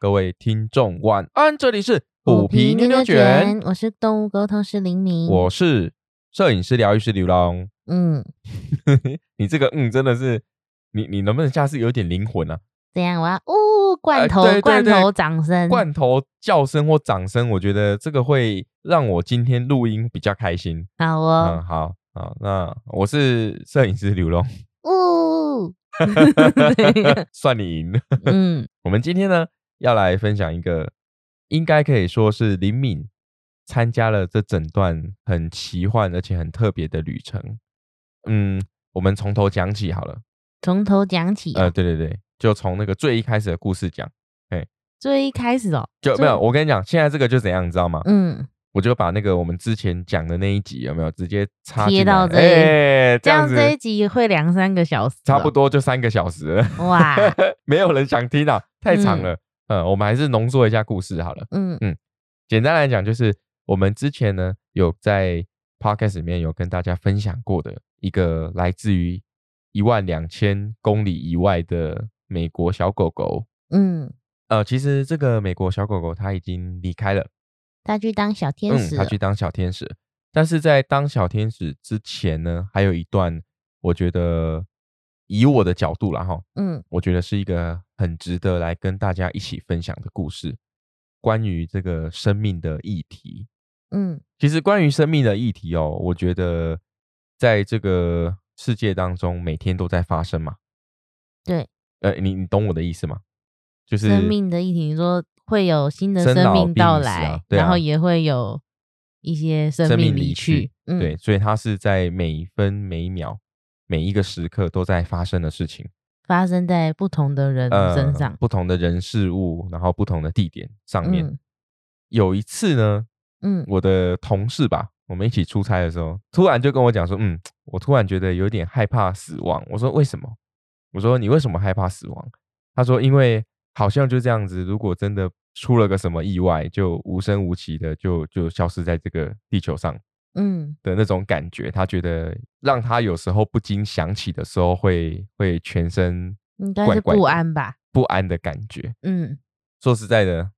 各位听众晚安，这里是虎皮牛牛卷，我是动物沟通师林明，我是摄影师疗愈师刘龙。嗯，你这个嗯真的是，你你能不能下次有点灵魂啊？怎样？我要呜罐头罐对头掌声，罐头叫声或掌声，我觉得这个会让我今天录音比较开心。好哦嗯，哦，好好，那我是摄影师刘龙，呜，算你赢。嗯 我们今天呢要来分享一个，应该可以说是林敏参加了这整段很奇幻而且很特别的旅程。嗯，我们从头讲起好了。从头讲起哦，呃，对对对，就从那个最一开始的故事讲，最一开始哦，就没有。我跟你讲，现在这个就怎样，你知道吗？嗯，我就把那个我们之前讲的那一集有没有直接插到这里哎，这这样子这一集会两三个小时哦，差不多就三个小时了，哇，没有人想听啊，太长了。嗯，我们还是浓缩一下故事好了。嗯嗯简单来讲，就是我们之前呢有在 podcast 里面有跟大家分享过的一个来自于一万两千公里以外的美国小狗狗。嗯，呃，其实这个美国小狗狗它已经离开了，它去当小天使嗯，它去当小天使。但是在当小天使之前呢，还有一段，我觉得以我的角度啦哈，嗯我觉得是一个很值得来跟大家一起分享的故事，关于这个生命的议题。嗯其实关于生命的议题哦，我觉得在这个世界当中，每天都在发生嘛。对，呃，你你懂我的意思吗？就是生命的议题，你说会有新的生命到来啊，啊然后也会有一些生生命离去去，嗯，对，所以它是在每分每秒、每一个时刻都在发生的事情。发生在不同的人呃，身上，不同的人事物，然后不同的地点上面。嗯有一次呢，嗯我的同事吧，我们一起出差的时候，突然就跟我讲说，嗯，我突然觉得有点害怕死亡。我说为什么？我说你为什么害怕死亡？他说因为好像就这样子，如果真的出了个什么意外，就无声无息的就就消失在这个地球上嗯。的那种感觉，他觉得让他有时候不禁想起的时候会会全身应该是不怪怪的安吧，不安的感觉。嗯。说实在的，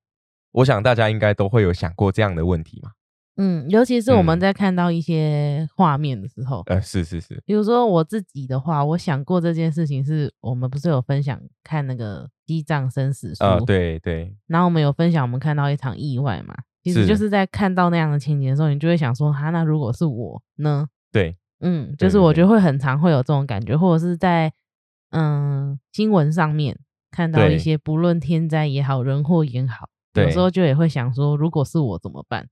我想大家应该都会有想过这样的问题嘛。嗯，尤其是我们嗯。在看到一些画面的时候，呃，是是是，比如说我自己的话，我想过这件事情是，我们不是有分享看那个《西藏生死书》呃，对对，然后我们有分享我们看到一场意外嘛，其实就是在看到那样的情节的时候，你就会想说，哈，那如果是我呢？对，嗯，就是我觉得会很常会有这种感觉，或者是在嗯新闻上面看到一些不论天灾也好，人祸也好，有对时候就也会想说，如果是我怎么办？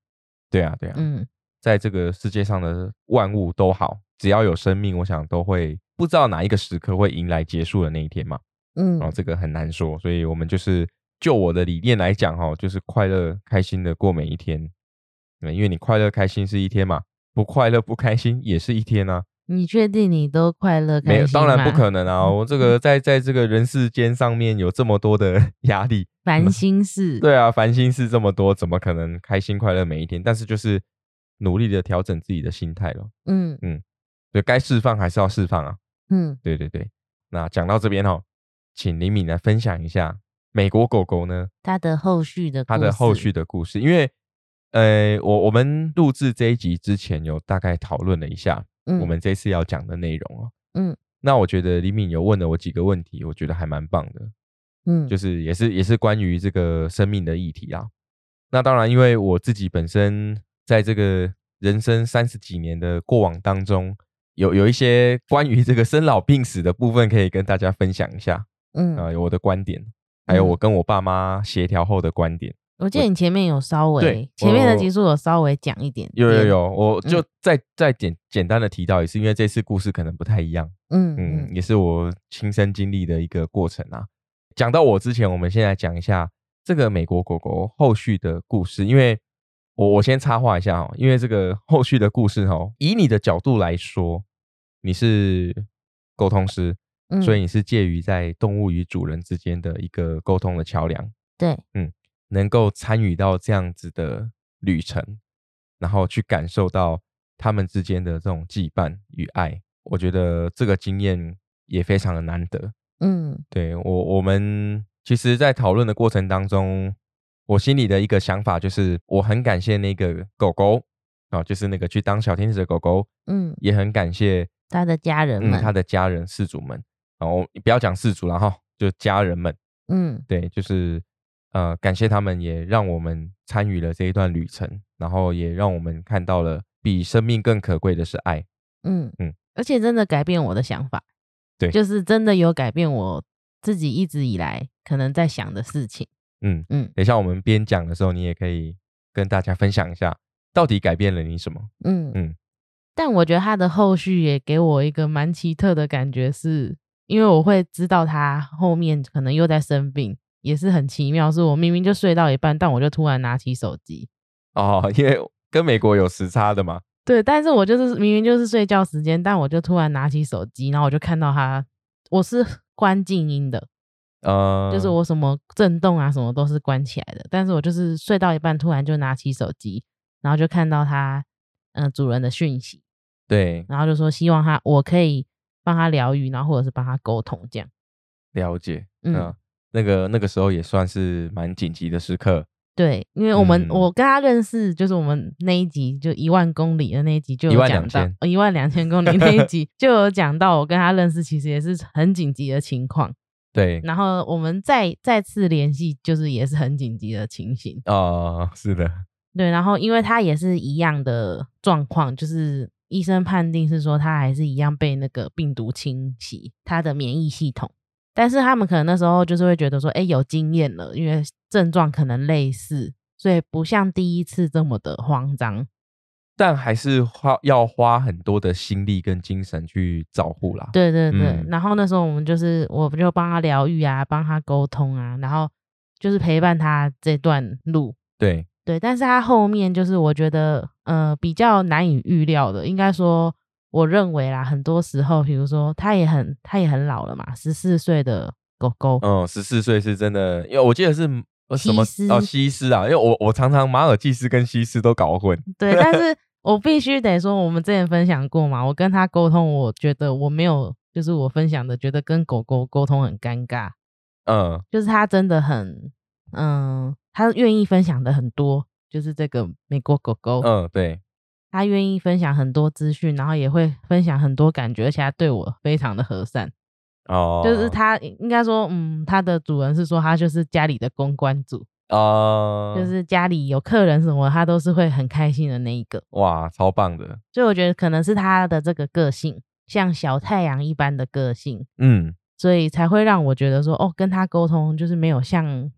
对啊，对啊，嗯。在这个世界上的万物都好，只要有生命，我想都会不知道哪一个时刻会迎来结束的那一天嘛。嗯。然后这个很难说，所以我们就是就我的理念来讲，哈，就是快乐开心的过每一天。对，因为你快乐开心是一天嘛，不快乐不开心也是一天啊。你确定你都快乐没有，当然不可能啊！我这个在在这个人世间上面有这么多的 压力，烦心事，对啊，烦心事这么多，怎么可能开心快乐每一天？但是就是努力的调整自己的心态咯。嗯嗯对，该释放还是要释放啊。嗯对对对，那讲到这边哦，请李敏来分享一下美国狗狗呢？它的后续的它的后续的故事，因为呃，我我们录制这一集之前有大概讨论了一下嗯。我们这次要讲的内容哦。嗯。那我觉得李敏有问了我几个问题，我觉得还蛮棒的。嗯。就是也是也是关于这个生命的议题啊。那当然，因为我自己本身在这个人生三十几年的过往当中，有有一些关于这个生老病死的部分可以跟大家分享一下嗯。啊、有我的观点，还有嗯我跟我爸妈协调后的观点。我记得你前面有稍微对前面的我集数有稍微讲一点点，有有有，我就嗯再再简简单的提到一次，因为这次故事可能不太一样。嗯嗯，嗯也是我亲身经历的一个过程啊。讲到我之前，我们先来讲一下这个美国狗狗后续的故事，因为我我先插话一下哦，因为这个后续的故事哦，以你的角度来说，你是沟通师，嗯所以你是介于在动物与主人之间的一个沟通的桥梁，对，嗯能够参与到这样子的旅程，然后去感受到他们之间的这种羁绊与爱，我觉得这个经验也非常的难得。嗯。对我，我们其其实，在讨论的过程当中，我心里的一个想法就是，我很感谢那个狗狗啊，就是那个去当小天使的狗狗，嗯，也很感谢他的家人们，他的家人事主们。然后不要讲事主了哈，就家人们，嗯，对，就是呃，感谢他们，也让我们参与了这一段旅程，然后也让我们看到了比生命更可贵的是爱，嗯嗯，而且真的改变我的想法，对，就是真的有改变我自己一直以来可能在想的事情，嗯嗯，等一下我们边讲的时候，你也可以跟大家分享一下，到底改变了你什么，嗯？嗯，但我觉得他的后续也给我一个蛮奇特的感觉是。因为我会知道他后面可能又在生病，也是很奇妙。是我明明就睡到一半，但我就突然拿起手机。哦，因为跟美国有时差的嘛。对，但是我就是明明就是睡觉时间，但我就突然拿起手机，然后我就看到他，我是 关静音的，呃，就是我什么震动啊什么都是关起来的。但是我就是睡到一半，突然就拿起手机，然后就看到他，嗯，主人的讯息。对，然后就说希望他我可以。帮他疗愈，然后或者是帮他沟通，这样了解。嗯，那个那个时候也算是蛮紧急的时刻。对，因为我们我跟他认识，就是我们那一集就一万公里的那一集就有讲到，一万两千公里那一集 就有讲到，我跟他认识其实也是很紧急的情况。对，然后我们再再次联系，就是也是很紧急的情形。哦，是的。对，然后因为他也是一样的状况，就是。医生判定是说他还是一样被那个病毒侵袭他的免疫系统，但是他们可能那时候就是会觉得说，哎，有经验了，因为症状可能类似，所以不像第一次这么的慌张，但还是花要花很多的心力跟精神去照顾啦。对对对，然后那时候我们就是我就帮他疗愈啊，帮他沟通啊，然后就是陪伴他这段路。对。对，但是他后面就是我觉得，呃，比较难以预料的，应该说，我认为啦，很多时候，比如说他也很，他也很老了嘛，十四岁的狗狗，嗯，十四岁是真的，因为我记得是什么哦，西施啊，因为我我常常马尔济斯跟西施都搞混。对，但是 我必须得说，我们之前分享过嘛，我跟他沟通，我觉得我没有，就是我分享的，觉得跟狗狗沟通很尴尬，嗯，就是他真的很，嗯。他愿意分享的很多，就是这个美国狗狗。嗯，对，他愿意分享很多资讯，然后也会分享很多感觉，而且他对我非常的和善。哦，就是他应该说，嗯，他的主人是说他就是家里的公关组。哦，就是家里有客人什么，他都是会很开心的那一个。哇，超棒的！所以我觉得可能是他的这个个性，像小太阳一般的个性。嗯，所以才会让我觉得说，哦，跟他沟通就是没有像。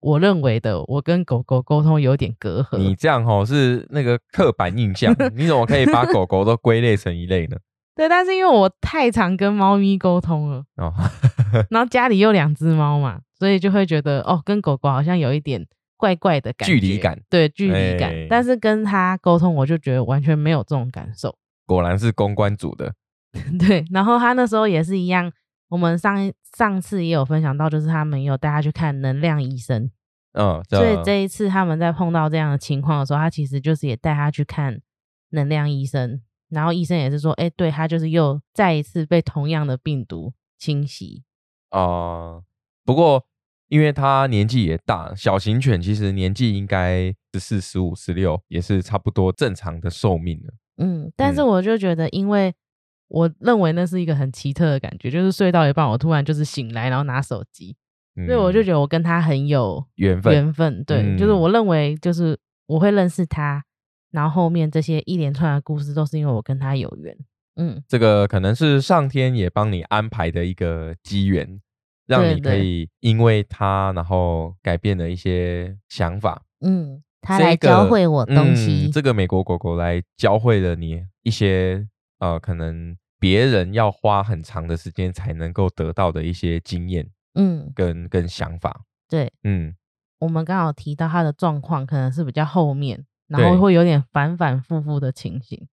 我认为的，我跟狗狗沟通有点隔阂。你这样吼是那个刻板印象，你怎么可以把狗狗都归类成一类呢？对，但是因为我太常跟猫咪沟通了，哦，然后家里又两只猫嘛，所以就会觉得哦，跟狗狗好像有一点怪怪的感觉，距离感，对，距离感。但是跟它沟通，我就觉得完全没有这种感受。果然是公关组的，对。然后他那时候也是一样。我们上上次也有分享到，就是他们有带他去看能量医生，嗯，所以这一次他们在碰到这样的情况的时候，他其实就是也带他去看能量医生，然后医生也是说，哎，对他就是又再一次被同样的病毒侵袭。啊，不过因为他年纪也大，小型犬其实年纪应该十四、十五、十六，也是差不多正常的寿命了。嗯，但是我就觉得，因为我认为那是一个很奇特的感觉，就是睡到一半，我突然就是醒来，然后拿手机，所以我就觉得我跟他很有缘分。缘分，对，就是我认为就是我会认识他，然后后面这些一连串的故事都是因为我跟他有缘。嗯，这个可能是上天也帮你安排的一个机缘，让你可以因为他，然后改变了一些想法。嗯，他来教会我东西，这个美国狗狗来教会了你一些。呃，可能别人要花很长的时间才能够得到的一些经验，嗯，跟跟想法，对，嗯，我们刚好提到他的状况可能是比较后面，然后会有点反反复复的情形，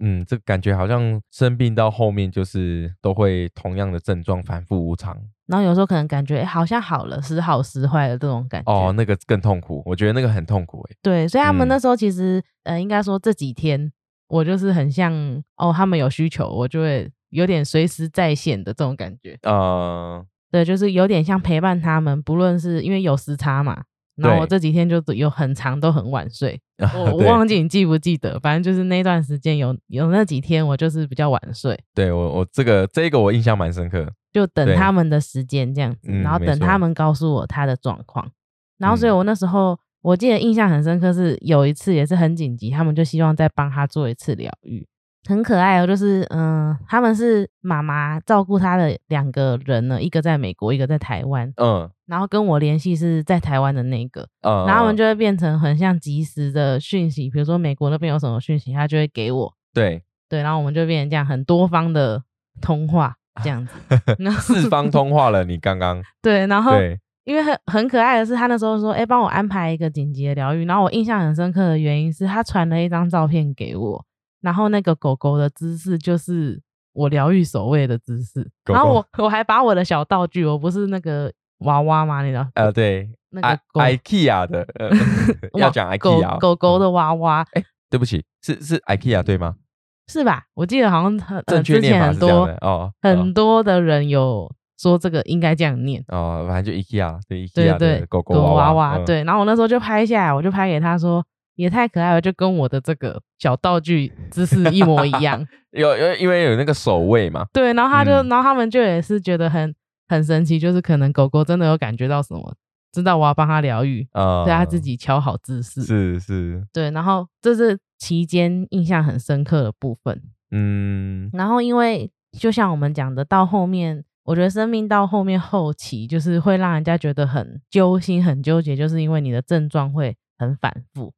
嗯，这感觉好像生病到后面就是都会同样的症状反复无常，然后有时候可能感觉好像好了，时好时坏的这种感觉，哦，那个更痛苦，我觉得那个很痛苦，哎，对，所以他们那时候其实，呃，应该说这几天。我就是很像哦，他们有需求，我就会有点随时在线的这种感觉。呃，对，就是有点像陪伴他们，不论是因为有时差嘛。然后我这几天就有很长都很晚睡，我我忘记你记不记得，反正就是那段时间有有那几天我就是比较晚睡。对我我这个这个我印象蛮深刻，就等他们的时间这样子，然后等他们告诉我他的状况，然后所以我那时候我记得印象很深刻是有一次也是很紧急，他们就希望再帮他做一次疗愈。很可爱哦，就是嗯，他们是妈妈照顾他的两个人呢，一个在美国，一个在台湾，嗯，然后跟我联系是在台湾的那个，嗯，然后我们就会变成很像及时的讯息，比如说美国那边有什么讯息，他就会给我，对。对，然后我们就变成这样很多方的通话这样子，四方通话了，你刚刚。对，然后因为很很可爱的是，他那时候说，哎，帮我安排一个紧急的疗愈，然后我印象很深刻的原因是他传了一张照片给我。然后那个狗狗的姿势就是我疗愈守卫的姿势，然后我我还把我的小道具，我不是那个娃娃吗？你知道？呃，对，那个 IKEA 的，要讲 IKEA 狗狗的娃娃。哎，对不起，是是 IKEA 对吗？是吧？我记得好像很之前很多哦，很多的人有说这个应该这样念哦，反正就 IKEA 对 IKEA 的狗狗娃娃。对，然后我那时候就拍下来，我就拍给他说。也太可爱了，就跟我的这个小道具姿势一模一样。有有，因为有那个守卫嘛。对，然后他就，然后他们就也是觉得很很神奇，就是可能狗狗真的有感觉到什么，知道我要帮它疗愈，啊，对它自己调好姿势。是是。对，然后这是期间印象很深刻的部分。嗯。然后因为就像我们讲的，到后面，我觉得生命到后面后期，就是会让人家觉得很揪心、很纠结，就是因为你的症状会很反复。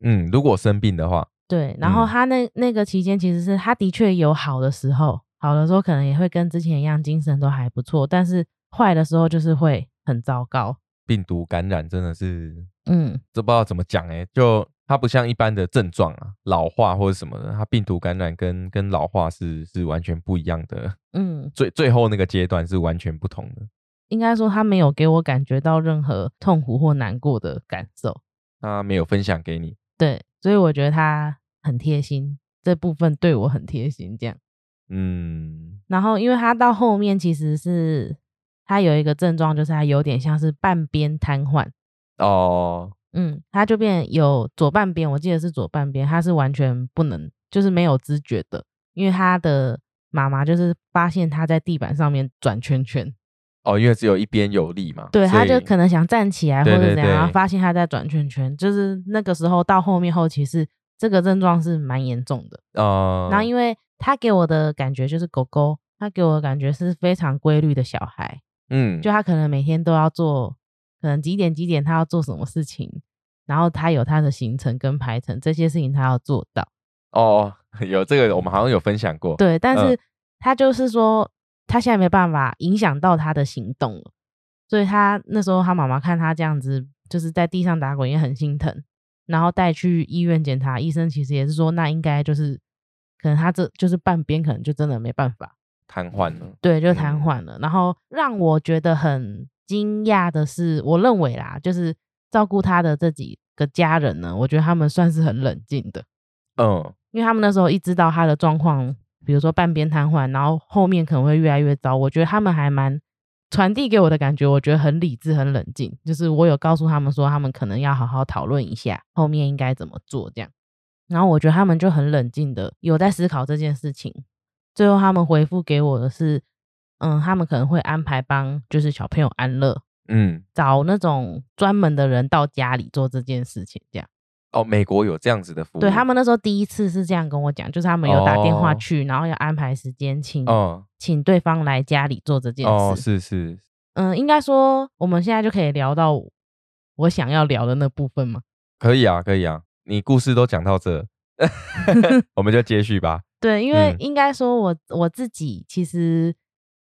嗯，如果生病的话，对，然后他那那个期间，其实是他的确有好的时候，好的时候可能也会跟之前一样，精神都还不错，但是坏的时候就是会很糟糕。病毒感染真的是，嗯，这不知道怎么讲哎，就它不像一般的症状啊，老化或者什么的，它病毒感染跟跟老化是是完全不一样的，嗯，最最后那个阶段是完全不同的。应该说他没有给我感觉到任何痛苦或难过的感受，他没有分享给你。对，所以我觉得他很贴心，这部分对我很贴心，这样。嗯，然后因为他到后面其实是他有一个症状，就是他有点像是半边瘫痪。哦，嗯，他就变有左半边，我记得是左半边，他是完全不能，就是没有知觉的，因为他的妈妈就是发现他在地板上面转圈圈。哦，因为只有一边有力嘛，对，他就可能想站起来或者怎样，发现他在转圈圈，就是那个时候到后面后期是这个症状是蛮严重的哦。然后因为他给我的感觉就是狗狗，他给我的感觉是非常规律的小孩，嗯，就他可能每天都要做，可能几点几点他要做什么事情，然后他有他的行程跟排程，这些事情他要做到。哦，有这个我们好像有分享过，对，但是他就是说。他现在没办法影响到他的行动了，所以他那时候他妈妈看他这样子，就是在地上打滚也很心疼，然后带去医院检查，医生其实也是说，那应该就是可能他这就是半边可能就真的没办法瘫痪了，对，就瘫痪了。然后让我觉得很惊讶的是，我认为啦，就是照顾他的这几个家人呢，我觉得他们算是很冷静的，嗯，因为他们那时候一知道他的状况。比如说半边瘫痪，然后后面可能会越来越糟。我觉得他们还蛮传递给我的感觉，我觉得很理智、很冷静。就是我有告诉他们说，他们可能要好好讨论一下后面应该怎么做这样。然后我觉得他们就很冷静的有在思考这件事情。最后他们回复给我的是，嗯，他们可能会安排帮就是小朋友安乐，嗯，找那种专门的人到家里做这件事情这样。哦，美国有这样子的服务。对他们那时候第一次是这样跟我讲，就是他们有打电话去，然后要安排时间，请请对方来家里做这件事。哦，是是。嗯，应该说我们现在就可以聊到我想要聊的那部分吗？可以啊，可以啊。你故事都讲到这，我们就接续吧。对，因为应该说我我自己其实，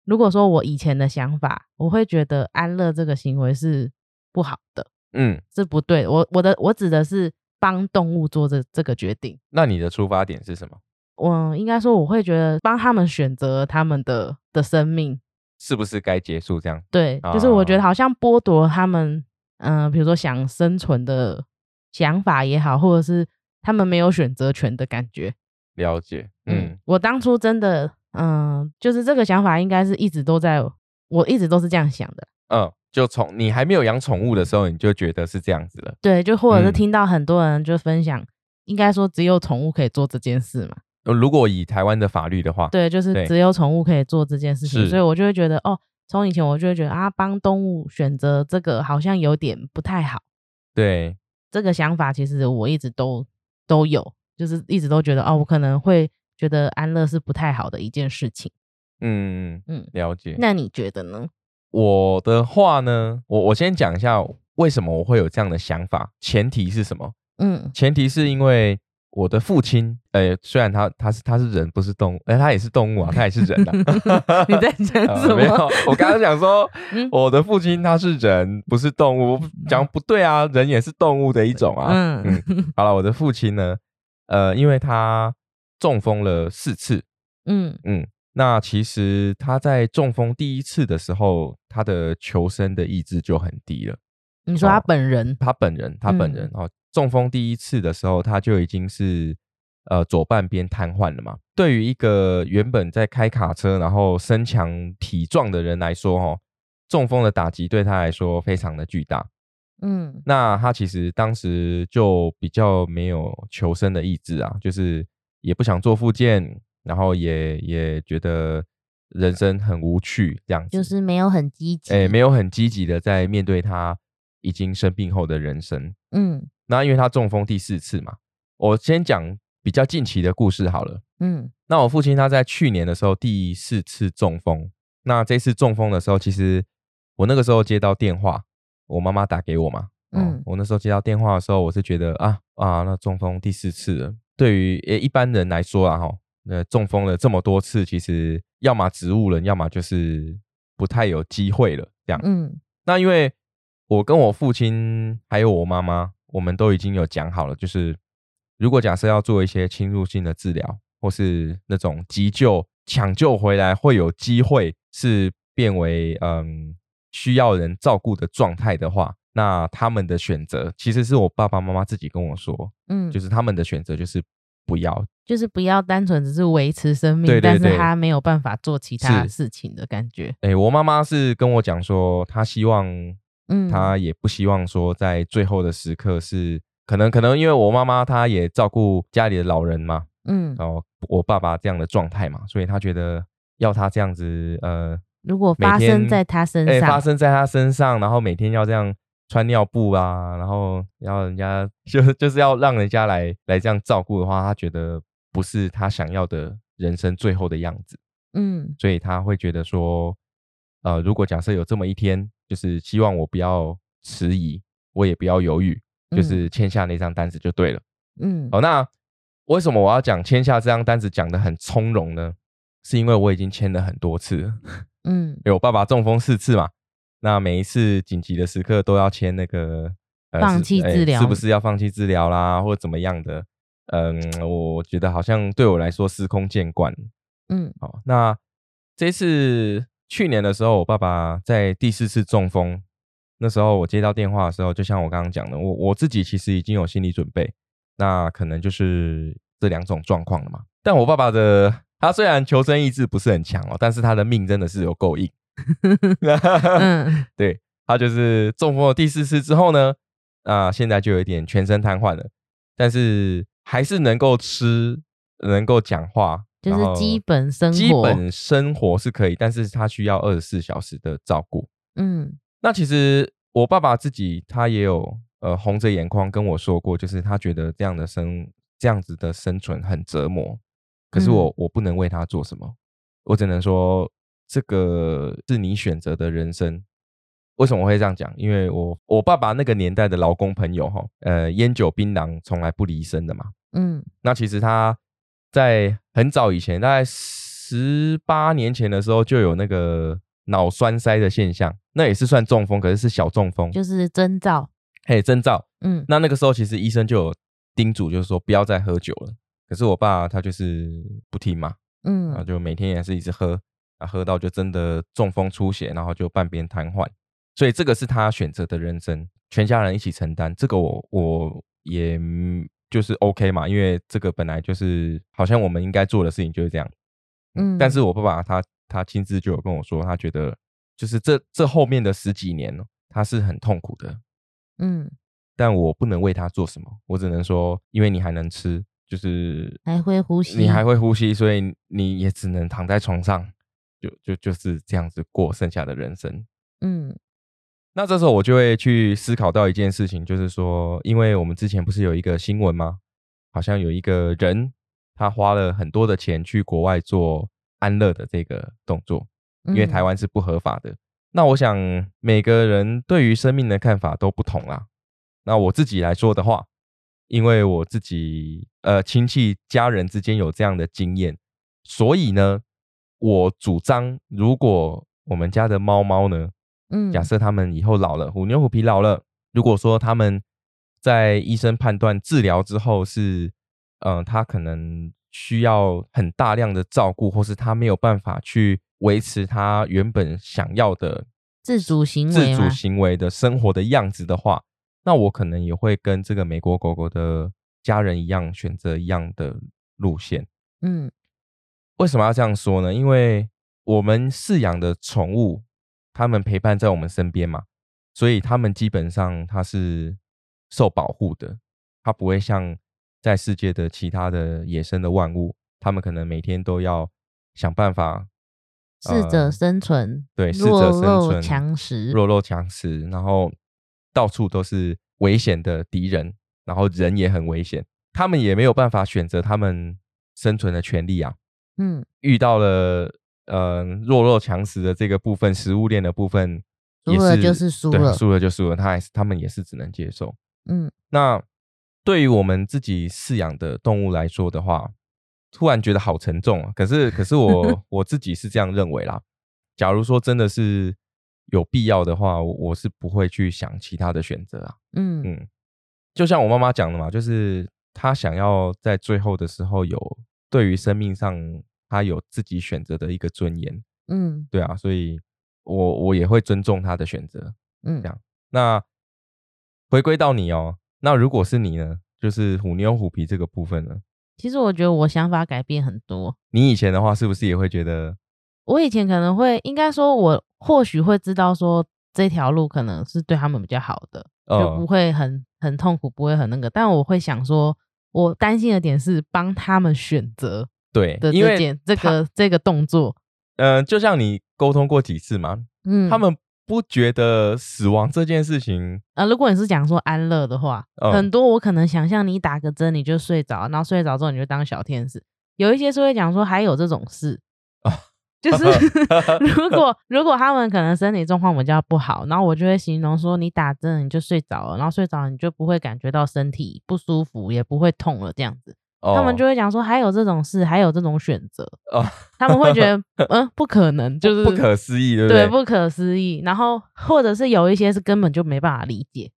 如果说我以前的想法，我会觉得安乐这个行为是不好的，嗯，是不对。我我的我指的是。帮动物做这这个决定，那你的出发点是什么？我应该说，我会觉得帮他们选择他们的的生命，是不是该结束这样？对，就是我觉得好像剥夺他们，嗯，比如说想生存的想法也好，或者是他们没有选择权的感觉。了解，嗯，我当初真的，嗯，就是这个想法应该是一直都在我一直都是这样想的。嗯，就从你还没有养宠物的时候，你就觉得是这样子了。对，就或者是听到很多人就分享，应该说只有宠物可以做这件事嘛。如果以台湾的法律的话，对，就是只有宠物可以做这件事情，所以我就会觉得，哦，从以前我就会觉得啊，帮动物选择这个好像有点不太好。对，这个想法其实我一直都都有，就是一直都觉得，哦，我可能会觉得安乐是不太好的一件事情。嗯嗯，了解。那你觉得呢？我的话呢，我我先讲一下为什么我会有这样的想法，前提是什么？嗯，前提是因为我的父亲，呃，虽然他他是他是人不是动物，哎，他也是动物啊，他也是人啊。你在讲 什么？没有，我刚刚讲说 我的父亲他是人不是动物，讲不对啊，人也是动物的一种啊。嗯嗯，好了，我的父亲呢，呃，因为他中风了四次，嗯嗯。那其实他在中风第一次的时候，他的求生的意志就很低了。你说他本人？他本人，他本人哦，中风第一次的时候，他就已经是呃左半边瘫痪了嘛。对于一个原本在开卡车，然后身强体壮的人来说，哦，中风的打击对他来说非常的巨大。嗯，那他其实当时就比较没有求生的意志啊，就是也不想做复健。然后也也觉得人生很无趣，这样子就是没有很积极，哎，没有很积极的在面对他已经生病后的人生。嗯，那因为他中风第四次嘛，我先讲比较近期的故事好了。嗯，那我父亲他在去年的时候第四次中风，那这次中风的时候，其实我那个时候接到电话，我妈妈打给我嘛。嗯，我那时候接到电话的时候，我是觉得啊啊，那中风第四次了，对于诶一般人来说啊，哈。那中风了这么多次，其实要么植物人，要么就是不太有机会了。这样，嗯，那因为我跟我父亲还有我妈妈，我们都已经有讲好了，就是如果假设要做一些侵入性的治疗，或是那种急救抢救回来，会有机会是变为嗯需要人照顾的状态的话，那他们的选择其实是我爸爸妈妈自己跟我说，嗯，就是他们的选择就是不要。就是不要单纯只是维持生命，但是他没有办法做其他事情的感觉。哎，我妈妈是跟我讲说，她希望，嗯，她也不希望说在最后的时刻是可能可能因为我妈妈她也照顾家里的老人嘛，嗯，然后我爸爸这样的状态嘛，所以她觉得要他这样子，呃，如果发生在他身上，发生在他身上，然后每天要这样。穿尿布啊，然后要人家 就就是要让人家来来这样照顾的话，他觉得。不是他想要的人生最后的样子，嗯，所以他会觉得说，呃，如果假设有这么一天，就是希望我不要迟疑，我也不要犹豫，就是签下那张单子就对了，嗯，好，那为什么我要讲签下这张单子讲的很从容呢？是因为我已经签了很多次，嗯，因为我爸爸中风四次嘛，那每一次紧急的时刻都要签那个放弃治疗，是不是要放弃治疗啦，或者怎么样的？嗯，我觉得好像对我来说司空见惯。嗯，好，那这次去年的时候，我爸爸在第四次中风，那时候我接到电话的时候，就像我刚刚讲的，我我自己其实已经有心理准备，那可能就是这两种状况了嘛。但我爸爸的他虽然求生意志不是很强哦，但是他的命真的是有够硬。对他就是中风了第四次之后呢，啊，现在就有一点全身瘫痪了，但是。还是能够吃，能够讲话，就是基本生活，基本生活是可以，但是他需要二十四小时的照顾。嗯，那其实我爸爸自己他也有呃红着眼眶跟我说过，就是他觉得这样的生这样子的生存很折磨，可是我我不能为他做什么，我只能说这个是你选择的人生。为什么会这样讲？因为我我爸爸那个年代的劳工朋友哈，呃，烟酒槟榔从来不离身的嘛。嗯，那其实他在很早以前，大概十八年前的时候，就有那个脑栓塞的现象，那也是算中风，可是是小中风，就是征兆。嘿，征兆。嗯，那那个时候其实医生就有叮嘱，就是说不要再喝酒了。可是我爸他就是不听嘛，嗯，然后就每天也是一直喝，啊，喝到就真的中风出血，然后就半边瘫痪。所以这个是他选择的人生，全家人一起承担。这个我我也就是 OK 嘛，因为这个本来就是好像我们应该做的事情就是这样。嗯，但是我爸爸他他亲自就有跟我说，他觉得就是这这后面的十几年呢，他是很痛苦的，嗯，但我不能为他做什么，我只能说，因为你还能吃，就是还会呼吸，你还会呼吸，所以你也只能躺在床上，就就就是这样子过剩下的人生，嗯。那这时候我就会去思考到一件事情，就是说，因为我们之前不是有一个新闻吗？好像有一个人他花了很多的钱去国外做安乐的这个动作，因为台湾是不合法的。那我想每个人对于生命的看法都不同啦。那我自己来说的话，因为我自己呃亲戚家人之间有这样的经验，所以呢，我主张如果我们家的猫猫呢。嗯，假设他们以后老了，虎妞虎皮老了，如果说他们在医生判断治疗之后是，嗯，他可能需要很大量的照顾，或是他没有办法去维持他原本想要的自主行为、自主行为的生活的样子的话，那我可能也会跟这个美国狗狗的家人一样，选择一样的路线。嗯，为什么要这样说呢？因为我们饲养的宠物。他们陪伴在我们身边嘛，所以他们基本上他是受保护的，他不会像在世界的其他的野生的万物，他们可能每天都要想办法适者生存，对，适者生存，强食，弱肉强食，然后到处都是危险的敌人，然后人也很危险，他们也没有办法选择他们生存的权利啊，嗯，遇到了。呃，弱肉强食的这个部分，食物链的部分，输了就是输了，输了就输了，他还是他们也是只能接受。嗯，那对于我们自己饲养的动物来说的话，突然觉得好沉重啊。可是，可是我 我自己是这样认为啦。假如说真的是有必要的话，我是不会去想其他的选择啊。嗯嗯，就像我妈妈讲的嘛，就是她想要在最后的时候有对于生命上。他有自己选择的一个尊严，嗯，对啊，所以我我也会尊重他的选择，嗯，这样。那回归到你哦，那如果是你呢？就是虎妞虎皮这个部分呢？其实我觉得我想法改变很多。你以前的话是不是也会觉得？我以前可能会，应该说，我或许会知道说这条路可能是对他们比较好的，就不会很很痛苦，不会很那个。但我会想说，我担心的点是帮他们选择。对，因为这个这个动作，嗯，就像你沟通过几次嘛，嗯，他们不觉得死亡这件事情，啊，如果你是讲说安乐的话，很多我可能想象你打个针你就睡着，然后睡着之后你就当小天使，有一些是会讲说还有这种事啊，就是 如果如果他们可能身体状况比较不好，然后我就会形容说你打针你就睡着了，然后睡着你就不会感觉到身体不舒服，也不会痛了这样子。他们就会讲说，还有这种事，还有这种选择哦。他们会觉得，嗯，不可能，就是不可思议，对不对？对，不可思议。然后，或者是有一些是根本就没办法理解。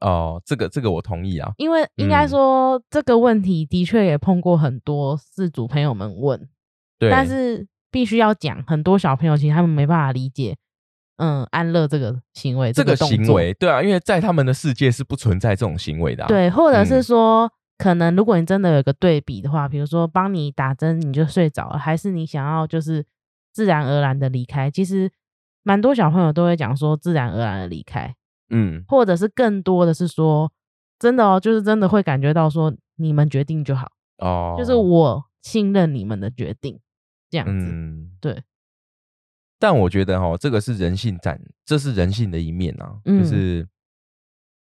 哦，这个这个我同意啊。因为应该说这个问题的确也碰过很多事主朋友们问，对。但是必须要讲，很多小朋友其实他们没办法理解，嗯，安乐这个行为，这个行为，对啊，因为在他们的世界是不存在这种行为的。对，或者是说。可能如果你真的有一个对比的话，比如说帮你打针你就睡着了，还是你想要就是自然而然的离开，其实蛮多小朋友都会讲说自然而然的离开，嗯，或者是更多的是说真的哦，就是真的会感觉到说你们决定就好。哦，就是我信任你们的决定这样子，对。但我觉得哈，这个是人性展，这是人性的一面啊，就是。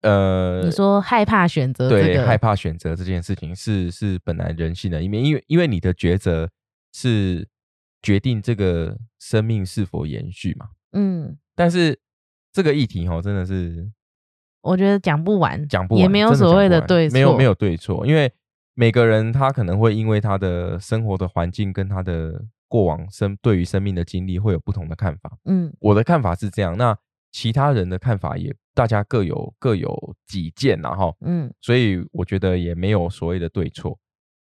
呃，你说害怕选择，对，害怕选择这件事情是是本来人性的一面，因为因为你的抉择是决定这个生命是否延续嘛。嗯，但是这个议题哈，真的是我觉得讲不完，讲不完，也没有所谓的对错，没有没有对错，因为每个人他可能会因为他的生活的环境跟他的过往生对于生命的经历会有不同的看法。嗯，我的看法是这样，那其他人的看法也。大家各有各有己见，然后，嗯，所以我觉得也没有所谓的对错，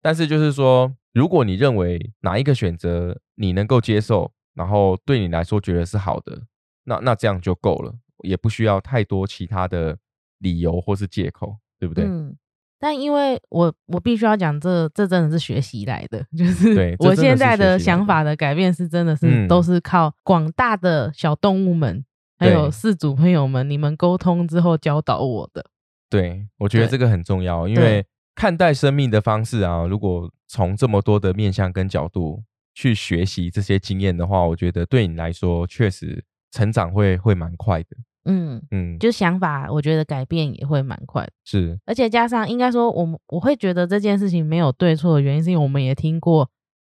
但是就是说，如果你认为哪一个选择你能够接受，然后对你来说觉得是好的，那那这样就够了，也不需要太多其他的理由或是借口，对不对？嗯，但因为我我必须要讲，这这真的是学习来的，就是我现在的想法的改变是真的是都是靠广大的小动物们，还有四组朋友们，你们沟通之后教导我的。对，我觉得这个很重要，因为看待生命的方式啊，如果从这么多的面向跟角度去学习这些经验的话，我觉得对你来说确实成长会会蛮快的。嗯嗯，就想法，我觉得改变也会蛮快。是，而且加上应该说，我们我会觉得这件事情没有对错的原因，是因为我们也听过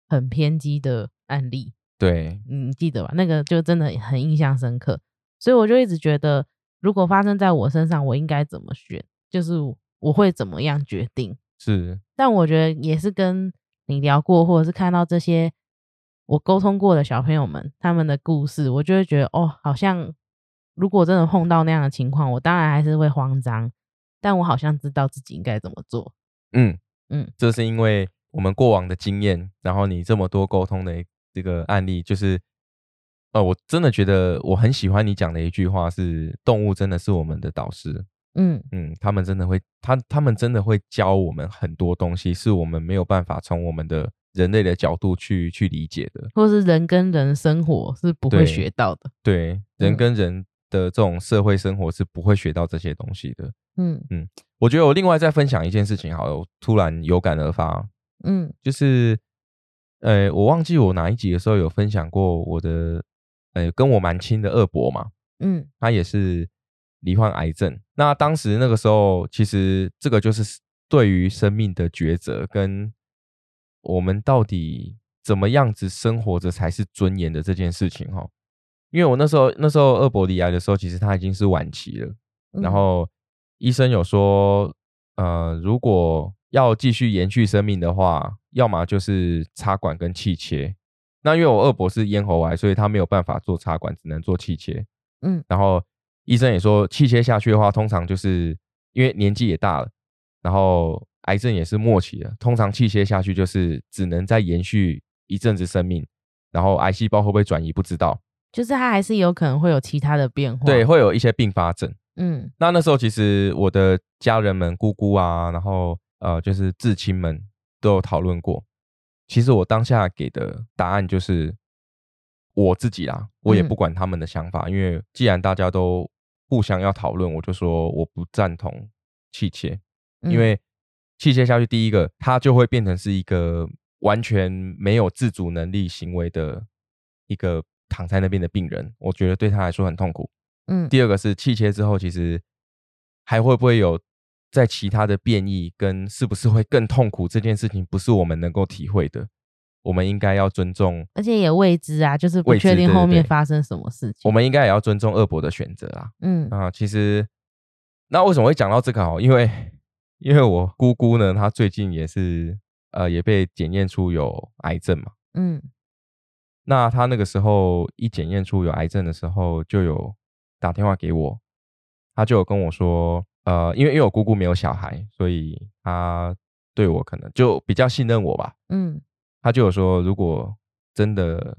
很偏激的案例。对，你记得吧？那个就真的很印象深刻。所以我就一直觉得，如果发生在我身上，我应该怎么选？就是我会怎么样决定？是。但我觉得也是跟你聊过，或者是看到这些我沟通过的小朋友们他们的故事，我就会觉得哦，好像。如果真的碰到那样的情况，我当然还是会慌张，但我好像知道自己应该怎么做。嗯嗯，这是因为我们过往的经验，然后你这么多沟通的这个案例，就是，呃，我真的觉得我很喜欢你讲的一句话是：动物真的是我们的导师。嗯嗯，他们真的会，他他们真的会教我们很多东西，是我们没有办法从我们的人类的角度去去理解的，或是人跟人生活是不会学到的。对，人跟人。的这种社会生活是不会学到这些东西的。嗯嗯，我觉得我另外再分享一件事情，好了，突然有感而发。嗯，就是，呃，我忘记我哪一集的时候有分享过我的，呃，跟我蛮亲的二伯嘛。嗯，他也是罹患癌症。那当时那个时候，其实这个就是对于生命的抉择，跟我们到底怎么样子生活着才是尊严的这件事情，哈。因为我那时候那时候二伯离癌的时候，其实他已经是晚期了。然后医生有说，呃，如果要继续延续生命的话，要么就是插管跟气切。那因为我二伯是咽喉癌，所以他没有办法做插管，只能做气切。嗯，然后医生也说，气切下去的话，通常就是因为年纪也大了，然后癌症也是末期了，通常气切下去就是只能再延续一阵子生命，然后癌细胞会不会转移不知道。就是他还是有可能会有其他的变化，对，会有一些并发症。嗯，那那时候其实我的家人们、姑姑啊，然后呃，就是至亲们都有讨论过。其实我当下给的答案就是我自己啦，我也不管他们的想法，因为既然大家都互相要讨论，我就说我不赞同气切，因为气切下去，第一个它就会变成是一个完全没有自主能力行为的一个。躺在那边的病人，我觉得对他来说很痛苦。嗯，第二个是气切之后，其实还会不会有在其他的变异，跟是不是会更痛苦这件事情，不是我们能够体会的。我们应该要尊重，而且也未知啊，就是不确定后面发生什么事情。我们应该也要尊重二伯的选择啊。嗯啊，其实那为什么会讲到这个哦？因为因为我姑姑呢，她最近也是呃也被检验出有癌症嘛。嗯。那她那个时候一检验出有癌症的时候，就有打电话给我，她就有跟我说，呃，因为因为我姑姑没有小孩，所以她对我可能就比较信任我吧。嗯，她就有说，如果真的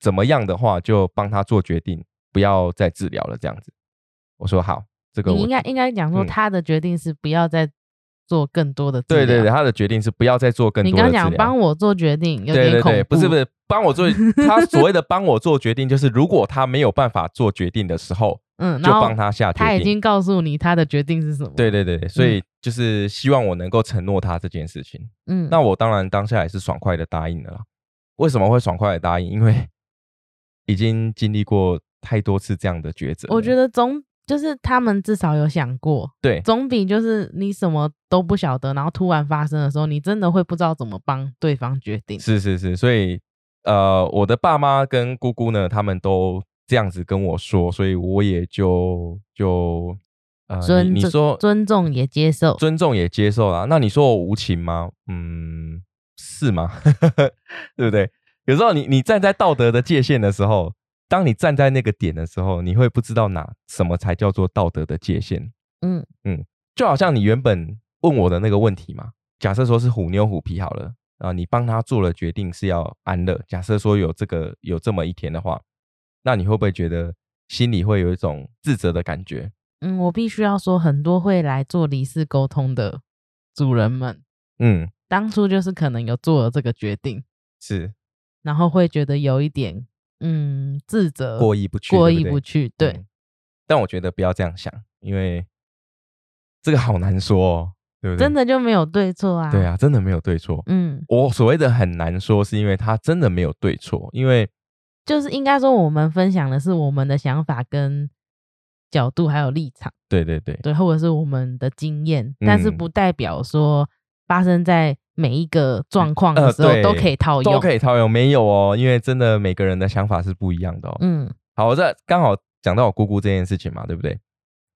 怎么样的话，就帮他做决定，不要再治疗了这样子。我说好，这个你应该应该讲说，他的决定是不要再。做更多的对对对，他的决定是不要再做更多。你刚讲帮我做决定，有点恐怖。不是不是，帮我做 他所谓的帮我做决定，就是如果他没有办法做决定的时候，嗯，就帮他下决定。他已经告诉你他的决定是什么。对对对，所以就是希望我能够承诺他这件事情。嗯，那我当然当下也是爽快的答应了。为什么会爽快的答应？因为已经经历过太多次这样的抉择。我觉得总。就是他们至少有想过，对，总比就是你什么都不晓得，然后突然发生的时候，你真的会不知道怎么帮对方决定。是是是，所以呃，我的爸妈跟姑姑呢，他们都这样子跟我说，所以我也就就呃，尊你说尊重也接受，尊重也接受啦。那你说我无情吗？嗯，是吗？对不对？有时候你你站在道德的界限的时候。当你站在那个点的时候，你会不知道哪什么才叫做道德的界限。嗯嗯，就好像你原本问我的那个问题嘛，假设说是虎妞虎皮好了，啊，你帮他做了决定是要安乐。假设说有这个有这么一天的话，那你会不会觉得心里会有一种自责的感觉？嗯，我必须要说，很多会来做离世沟通的主人们，嗯，当初就是可能有做了这个决定，是，然后会觉得有一点嗯自责，过意不去，过意不去，对。但我觉得不要这样想，因为这个好难说，哦对不对？真的就没有对错啊？对啊，真的没有对错。嗯，我所谓的很难说，是因为它真的没有对错，因为就是应该说我们分享的是我们的想法跟角度还有立场。对对对，对，或者是我们的经验，但是不代表说发生在每一个状况的时候都可以套用，都可以套用。没有哦，因为真的每个人的想法是不一样的哦。嗯，好，这刚好。讲到我姑姑这件事情嘛，对不对？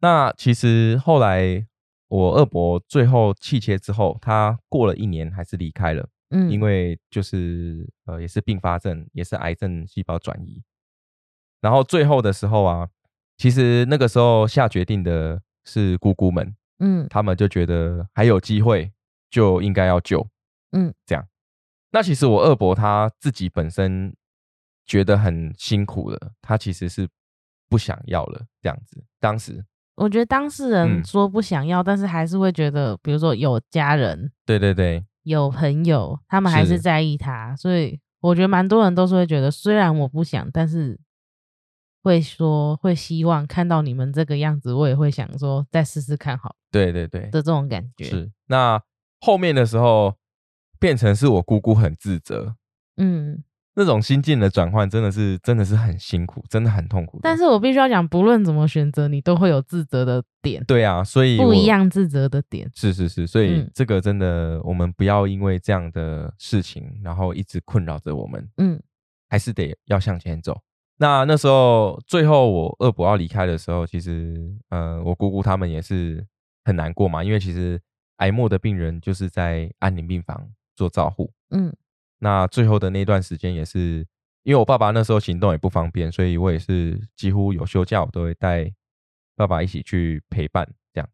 那其实后来我二伯最后气切之后，他过了一年还是离开了，嗯，因为就是呃也是并发症，也是癌症细胞转移。然后最后的时候啊，其实那个时候下决定的是姑姑们，嗯，他们就觉得还有机会，就应该要救，嗯，这样。那其实我二伯他自己本身觉得很辛苦了，他其实是。不想要了，这样子。当时我觉得当事人说不想要，但是还是会觉得，比如说有家人，对对对，有朋友，他们还是在意他，所以我觉得蛮多人都是会觉得，虽然我不想，但是会说会希望看到你们这个样子，我也会想说再试试看好。对对对的这种感觉是。那后面的时候变成是我姑姑很自责，嗯。那种心境的转换真的是真的是很辛苦，真的很痛苦。但是我必须要讲，不论怎么选择，你都会有自责的点。对啊，所以不一样自责的点。是是是，所以这个真的，我们不要因为这样的事情，然后一直困扰着我们。嗯，还是得要向前走。那那时候最后我二伯要离开的时候，其实呃，我姑姑他们也是很难过嘛，因为其实癌末的病人就是在安宁病房做照护。嗯。那最后的那段时间也是，因为我爸爸那时候行动也不方便，所以我也是几乎有休假我都会带爸爸一起去陪伴。这样，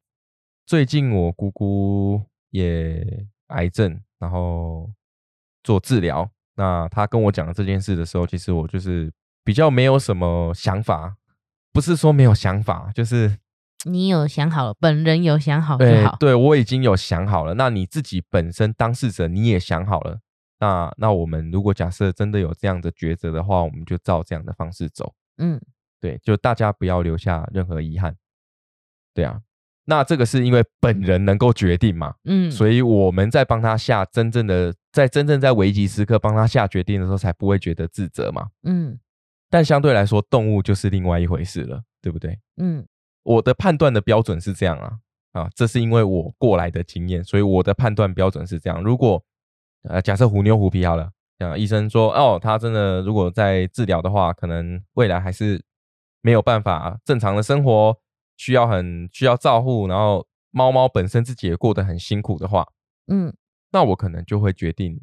最近我姑姑也癌症，然后做治疗。那他跟我讲这件事的时候，其实我就是比较没有什么想法，不是说没有想法，就是你有想好了，本人有想好就好。对我已经有想好了，那你自己本身当事者你也想好了。那那我们如果假设真的有这样的抉择的话，我们就照这样的方式走。嗯，对，就大家不要留下任何遗憾。对啊，那这个是因为本人能够决定嘛？嗯，所以我们在帮他下真正的，在真正在危急时刻帮他下决定的时候，才不会觉得自责嘛。嗯，但相对来说，动物就是另外一回事了，对不对？嗯，我的判断的标准是这样啊啊，这是因为我过来的经验，所以我的判断标准是这样。如果呃，假设虎妞虎皮好了，像医生说，哦，他真的如果在治疗的话，可能未来还是没有办法正常的生活，需要很需要照护，然后猫猫本身自己也过得很辛苦的话，嗯，那我可能就会决定，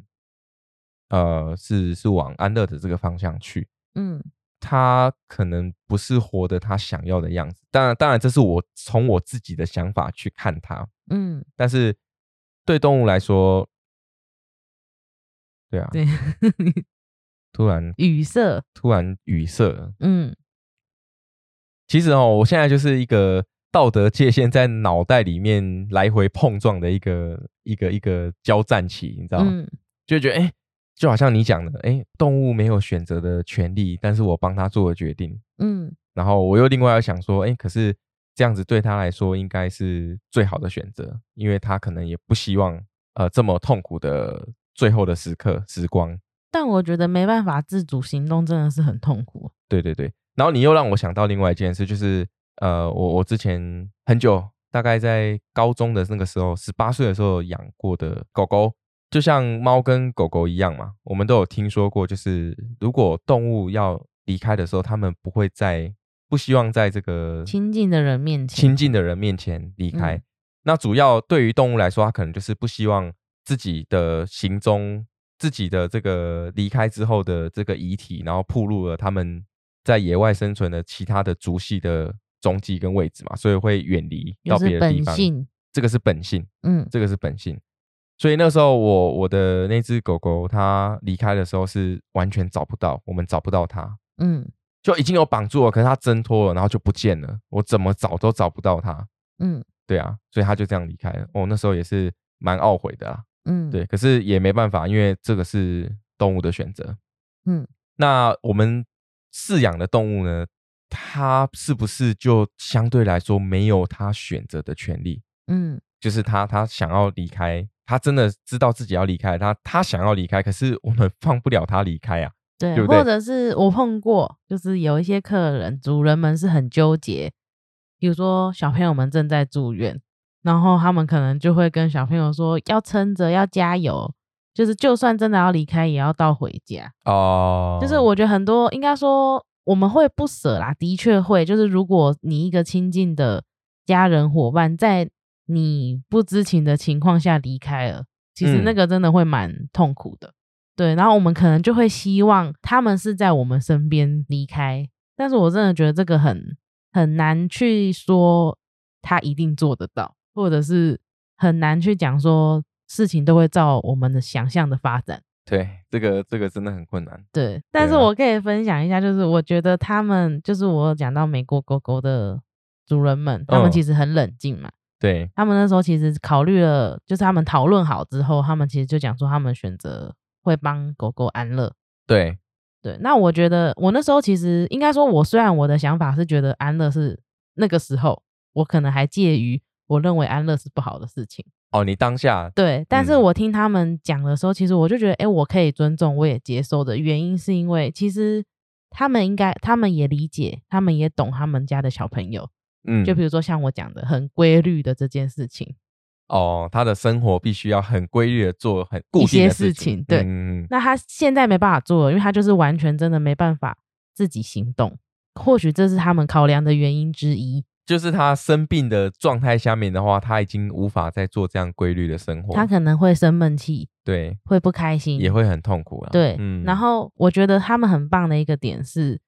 呃，是是往安乐的这个方向去，嗯，他可能不是活的他想要的样子，当然，当然这是我从我自己的想法去看他，嗯，但是对动物来说。对啊，对，突然语塞，突然语塞。嗯，其实哦，我现在就是一个道德界限在脑袋里面来回碰撞的一个一个一个交战期，你知道吗？就觉得哎，就好像你讲的，哎，动物没有选择的权利，但是我帮他做了决定。嗯，然后我又另外要想说，哎，可是这样子对他来说应该是最好的选择，因为他可能也不希望呃这么痛苦的。最后的时刻时光，但我觉得没办法自主行动，真的是很痛苦。对对对，然后你又让我想到另外一件事，就是呃，我我之前很久，大概在高中的那个时候，十八岁的时候养过的狗狗，就像猫跟狗狗一样嘛，我们都有听说过，就是如果动物要离开的时候，它们不会在不希望在这个亲近的人面前，亲近的人面前离开。那主要对于动物来说，它可能就是不希望。自己的行踪，自己的这个离开之后的这个遗体，然后暴露了他们在野外生存的其他的族系的踪迹跟位置嘛，所以会远离到别的地方。这个是本性，嗯，这个是本性。所以那时候我我的那只狗狗它离开的时候是完全找不到，我们找不到它，嗯，就已经有绑住了，可是它挣脱了，然后就不见了，我怎么找都找不到它，嗯，对啊，所以它就这样离开了。哦，那时候也是。蛮懊悔的啦。嗯，对，可是也没办法，因为这个是动物的选择。嗯，那我们饲养的动物呢，它是不是就相对来说没有它选择的权利？嗯，就是它，它想要离开，它真的知道自己要离开，它，它想要离开，可是我们 放不了它离开啊。对，或者是我碰过，就是有一些客人，主人们是很纠结，比如说小朋友们正在住院。然后他们可能就会跟小朋友说要撑着，要加油，就是就算真的要离开，也要到回家哦。就是我觉得很多应该说我们会不舍啦，的确会。就是如果你一个亲近的家人伙伴在你不知情的情况下离开了，其实那个真的会蛮痛苦的。对，然后我们可能就会希望他们是在我们身边离开，但是我真的觉得这个很很难去说他一定做得到。或者是很难去讲说事情都会照我们的想象的发展。对，这个这个真的很困难。对，但是我可以分享一下，就是我觉得他们，就是我讲到美国狗狗的主人们，他们其实很冷静嘛。对，他们那时候其实考虑了，就是他们讨论好之后，他们其实就讲说，他们选择会帮狗狗安乐。对，对。那我觉得我那时候其实应该说，我虽然我的想法是觉得安乐是那个时候，我可能还介于。我认为安乐是不好的事情哦。你当下对，但是我听他们讲的时候，其实我就觉得，哎，我可以尊重，我也接受的原因，是因为其实他们应该，他们也理解，他们也懂他们家的小朋友。嗯，就比如说像我讲的很规律的这件事情。哦，他的生活必须要很规律的做很固定的事情。对，那他现在没办法做，因为他就是完全真的没办法自己行动。或许这是他们考量的原因之一。就是他生病的状态下面的话，他已经无法再做这样规律的生活。他可能会生闷气，对，会不开心，也会很痛苦啊。对，嗯。然后我觉得他们很棒的一个点是，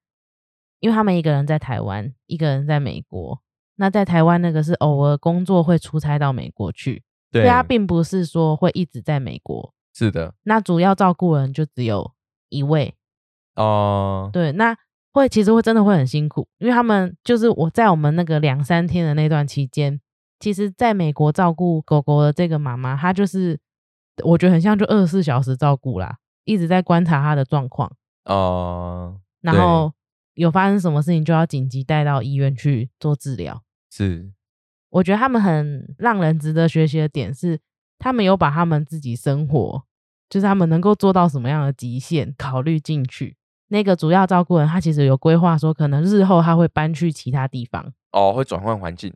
因为他们一个人在台湾，一个人在美国。那在台湾那个是偶尔工作会出差到美国去，对他并不是说会一直在美国。是的。那主要照顾人就只有一位。哦。对，那。会其实会真的会很辛苦，因为他们就是我在我们那个两三天的那段期间，其实在美国照顾狗狗的这个妈妈，她就是我觉得很像就二十四小时照顾啦，一直在观察它的状况哦，然后有发生什么事情就要紧急带到医院去做治疗。是，我觉得他们很让人值得学习的点是，他们有把他们自己生活，就是他们能够做到什么样的极限考虑进去。那个主要照顾人，他其实有规划说，可能日后他会搬去其他地方哦，会转换环境。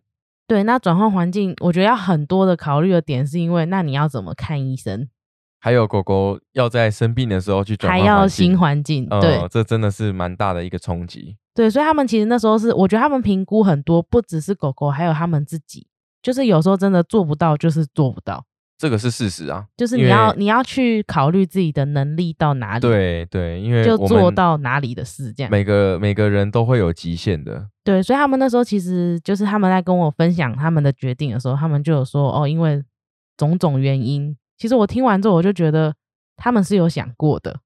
对，那转换环境，我觉得要很多的考虑的点，是因为那你要怎么看医生？还有狗狗要在生病的时候去转换还要新环境，对，这真的是蛮大的一个冲击。对，所以他们其实那时候是，我觉得他们评估很多，不只是狗狗，还有他们自己，就是有时候真的做不到，就是做不到。这个是事实啊，就是你要你要去考虑自己的能力到哪里，对对，因为就做到哪里的事，这样每个每个人都会有极限的，对，所以他们那时候其实就是他们在跟我分享他们的决定的时候，他们就有说哦，因为种种原因，其实我听完之后我就觉得他们是有想过的，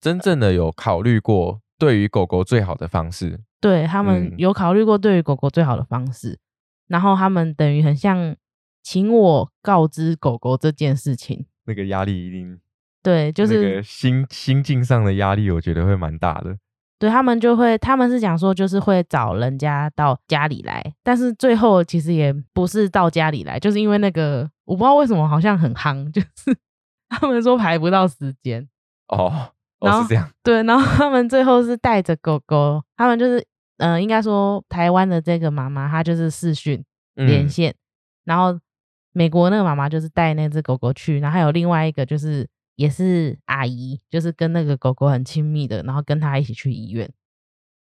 真正的有考虑过对于狗狗最好的方式，对他们有考虑过对于狗狗最好的方式，然后他们等于很像。请我告知狗狗这件事情，那个压力一定对，就是那个心心境上的压力，我觉得会蛮大的。对他们就会，他们是讲说，就是会找人家到家里来，但是最后其实也不是到家里来，就是因为那个我不知道为什么好像很夯，就是 他们说排不到时间哦，哦是这样，对，然后他们最后是带着狗狗，他们就是嗯，应该说台湾的这个妈妈，她就是视讯连线，然后。美国那个妈妈就是带那只狗狗去，然后还有另外一个就是也是阿姨，就是跟那个狗狗很亲密的，然后跟他一起去医院。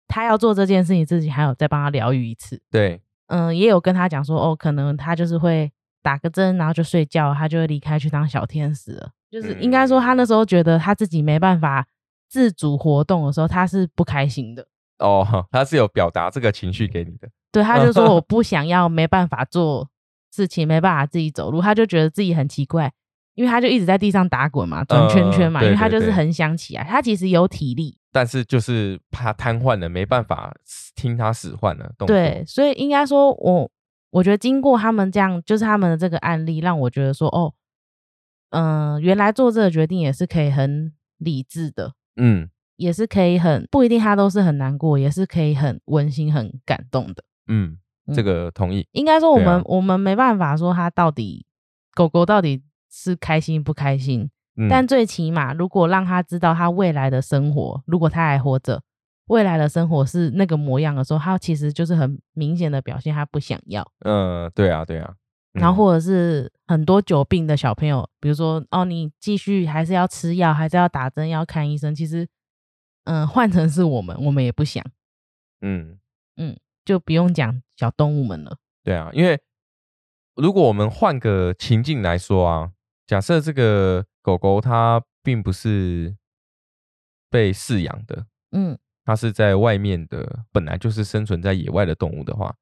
他要做这件事情自己还有再帮他疗愈一次。对，嗯，也有跟他讲说，哦，可能他就是会打个针，然后就睡觉，他就会离开去当小天使了。就是应该说，他那时候觉得他自己没办法自主活动的时候，他是不开心的。哦，他是有表达这个情绪给你的。对，他就说 我不想要，没办法做。事情没办法自己走路，他就觉得自己很奇怪，因为他就一直在地上打滚嘛，转圈圈嘛，因为他就是很想起来。他其实有体力，但是就是怕瘫痪了，没办法听他使唤了。对，所以应该说，我我觉得经过他们这样，就是他们的这个案例，让我觉得说，哦，嗯，原来做这个决定也是可以很理智的，嗯，也是可以很不一定他都是很难过，也是可以很温馨、很感动的。嗯，这个同意。应该说我们我们没办法说它到底狗狗到底是开心不开心，但最起码如果让它知道它未来的生活，如果它还活着，未来的生活是那个模样的时候，他其实就是很明显的表现他不想要。嗯，对啊，对啊。然后或者是很多久病的小朋友，比如说哦，你继续还是要吃药，还是要打针，要看医生。其实，嗯，换成是我们，我们也不想。嗯嗯，就不用讲小动物们了。对啊，因为如果我们换个情境来说啊，假设这个狗狗它并不是被饲养的，嗯，它是在外面的，本来就是生存在野外的动物的话。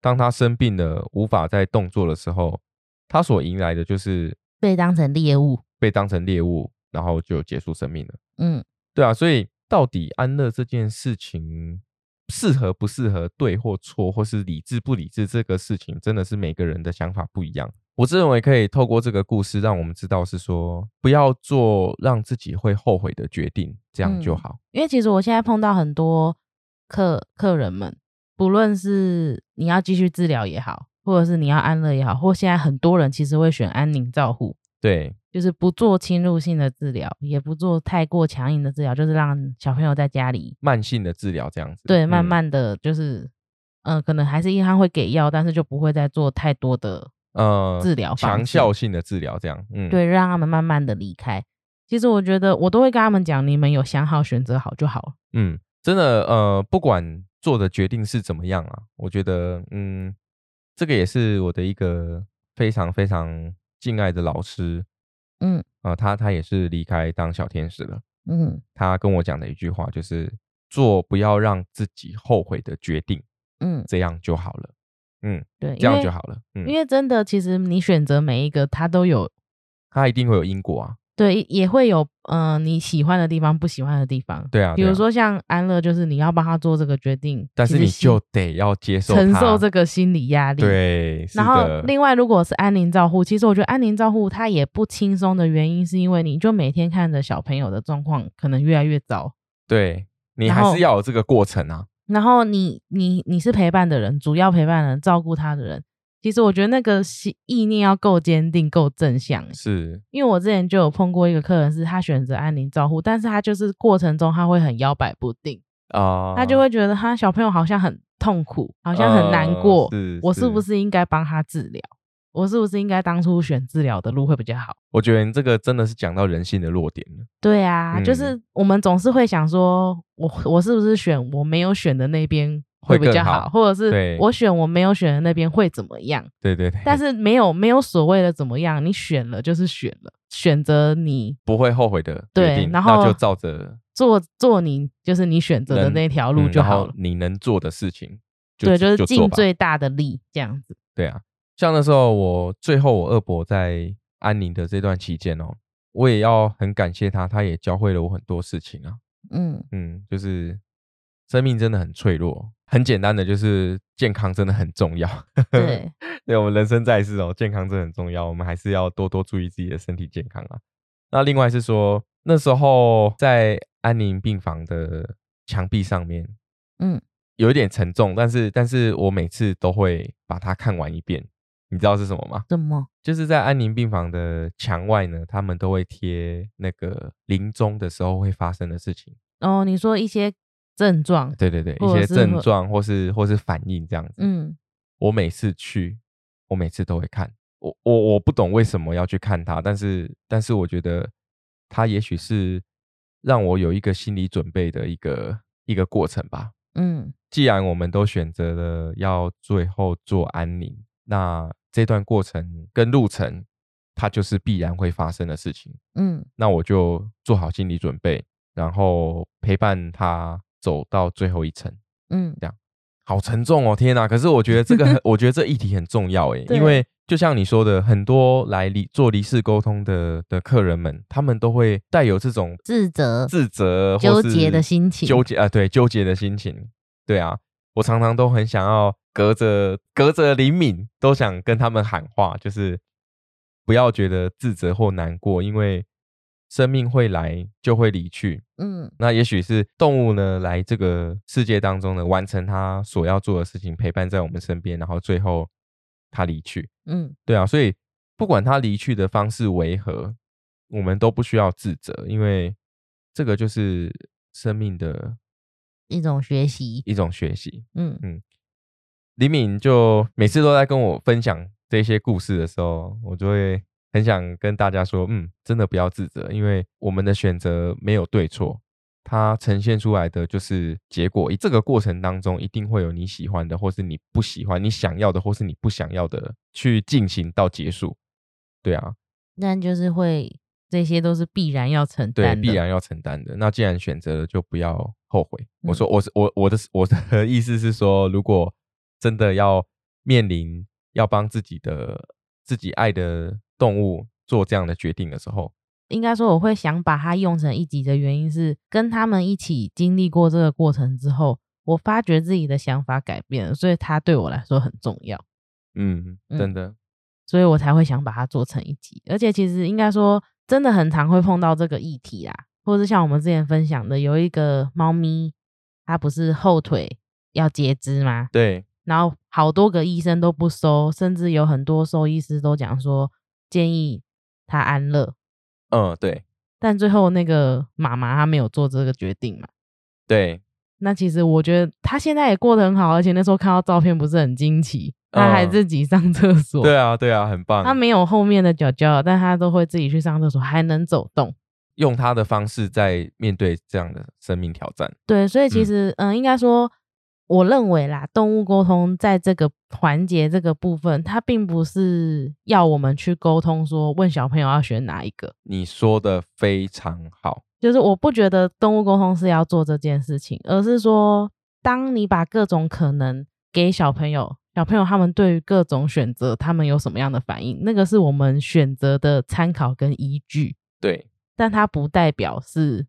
当它生病了，无法再动作的时候，它所迎来的就是被当成猎物，被当成猎物，然后就结束生命了。嗯，对啊，所以到底安乐这件事情适合不适合，对或错，或是理智不理智，这个事情真的是每个人的想法不一样。我自认为可以透过这个故事，让我们知道是说，不要做让自己会后悔的决定，这样就好。因为其实我现在碰到很多客客人们。不论是你要继续治疗也好，或者是你要安乐也好，或现在很多人其实会选安宁照护，对，就是不做侵入性的治疗，也不做太过强硬的治疗，就是让小朋友在家里慢性的治疗这样子，对，慢慢的就是，嗯，可能还是银行会给药，但是就不会再做太多的呃治疗，强效性的治疗这样，嗯，对，让他们慢慢的离开。其实我觉得我都会跟他们讲，你们有想好选择好就好了。嗯，真的，呃，不管。做的决定是怎么样啊？我觉得，嗯，这个也是我的一个非常非常敬爱的老师，嗯，啊，他他也是离开当小天使了，嗯，他跟我讲的一句话就是做不要让自己后悔的决定，嗯，这样就好了，嗯，对，这样就好了，嗯，因为真的，其实你选择每一个，他都有，他一定会有因果啊。对，也会有嗯你喜欢的地方，不喜欢的地方。对啊，比如说像安乐，就是你要帮他做这个决定，但是你就得要接受承受这个心理压力。对，然后另外如果是安宁照护，其实我觉得安宁照护它也不轻松的原因，是因为你就每天看着小朋友的状况可能越来越糟。对你还是要有这个过程啊。然后你你你是陪伴的人，主要陪伴人，照顾他的人。其实我觉得那个意念要够坚定、够正向，是因为我之前就有碰过一个客人，是他选择安宁照护，但是他就是过程中他会很摇摆不定啊，他就会觉得他小朋友好像很痛苦，好像很难过，我是不是应该帮他治疗？我是不是应该当初选治疗的路会比较好？我觉得你这个真的是讲到人性的弱点了。对啊，就是我们总是会想说，我我是不是选我没有选的那边？会比较好，或者是我选我没有选的那边会怎么样？对对对。但是没有没有所谓的怎么样，你选了就是选了，选择你不会后悔的对，然后就照着做做你就是你选择的那条路就好了。你能做的事情，对，就是尽最大的力这样子。对啊，像那时候我最后我二伯在安宁的这段期间哦，我也要很感谢他，他也教会了我很多事情啊。嗯嗯，就是生命真的很脆弱。很简单的，就是健康真的很重要。对，对我们人生在世哦，健康真的很重要，我们还是要多多注意自己的身体健康啊。那另外是说，那时候在安宁病房的墙壁上面，嗯，有一点沉重，但是但是我每次都会把它看完一遍。你知道是什么吗？什么？就是在安宁病房的墙外呢，他们都会贴那个临终的时候会发生的事情。哦，你说一些。症状，对对对，一些症状或是或是反应这样子。嗯，我每次去，我每次都会看。我我我不懂为什么要去看它，但是但是我觉得它也许是让我有一个心理准备的一个一个过程吧。嗯，既然我们都选择了要最后做安宁，那这段过程跟路程，它就是必然会发生的事情。嗯，那我就做好心理准备，然后陪伴他。走到最后一层，嗯，这样好沉重哦，天哪！可是我觉得这个，我觉得这议题很重要诶，因为就像你说的，很多来离做离世沟通的的客人们，他们都会带有这种自责、自责、纠结的心情，纠结啊，对，纠结的心情，对啊，我常常都很想要隔着隔着灵敏，都想跟他们喊话，就是不要觉得自责或难过，因为生命会来就会离去。嗯，那也许是动物呢来这个世界当中呢，完成它所要做的事情，陪伴在我们身边，然后最后它离去。嗯，对啊，所以不管它离去的方式为何，我们都不需要自责，因为这个就是生命的一种学习，一种学习。嗯嗯，李敏就每次都在跟我分享这些故事的时候，我就会。很想跟大家说，嗯，真的不要自责，因为我们的选择没有对错，它呈现出来的就是结果。这个过程当中，一定会有你喜欢的，或是你不喜欢；你想要的，或是你不想要的，去进行到结束。对啊，那就是会，这些都是必然要承担的，必然要承担的。那既然选择了，就不要后悔。我说，我是我我的我的 意思是说，如果真的要面临要帮自己的自己爱的。动物做这样的决定的时候，应该说我会想把它用成一集的原因是，跟他们一起经历过这个过程之后，我发觉自己的想法改变了，所以它对我来说很重要。嗯，真的，所以我才会想把它做成一集。而且其实应该说，真的很常会碰到这个议题啦，或者是像我们之前分享的，有一个猫咪，它不是后腿要截肢吗？对。然后好多个医生都不收，甚至有很多兽医师都讲说。建议他安乐，嗯，对，但最后那个妈妈她没有做这个决定嘛？对，那其实我觉得他现在也过得很好，而且那时候看到照片不是很惊奇，他还自己上厕所，对啊，对啊，很棒。他没有后面的脚脚，但他都会自己去上厕所，还能走动，用他的方式在面对这样的生命挑战。对，所以其实，嗯，应该说。我认为啦，动物沟通在这个环节这个部分，它并不是要我们去沟通，说问小朋友要选哪一个。你说的非常好，就是我不觉得动物沟通是要做这件事情，而是说，当你把各种可能给小朋友，小朋友他们对于各种选择，他们有什么样的反应，那个是我们选择的参考跟依据。对，但它不代表是。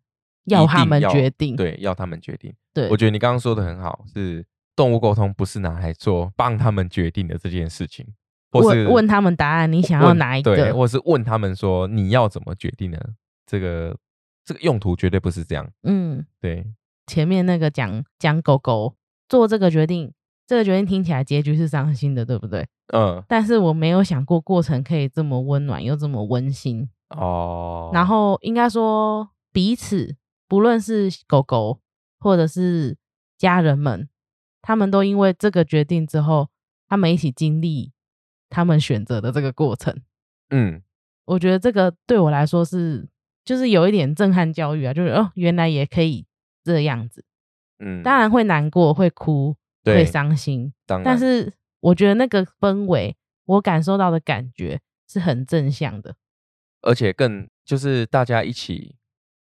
要他们决定，对，要他们决定。对，我觉得你刚刚说的很好，是动物沟通不是拿来做帮他们决定的这件事情，或是问他们答案，你想要哪一个，或是问他们说你要怎么决定呢？这个这个用途绝对不是这样。嗯，对。前面那个讲讲狗狗做这个决定，这个决定听起来结局是伤心的，对不对？嗯。但是我没有想过过程可以这么温暖又这么温馨哦。然后应该说彼此。不论是狗狗或者是家人们，他们都因为这个决定之后，他们一起经历他们选择的这个过程。嗯，我觉得这个对我来说是就是有一点震撼教育啊，就是哦，原来也可以这样子。嗯，当然会难过，会哭，会伤心。但是我觉得那个氛围，我感受到的感觉是很正向的，而且更就是大家一起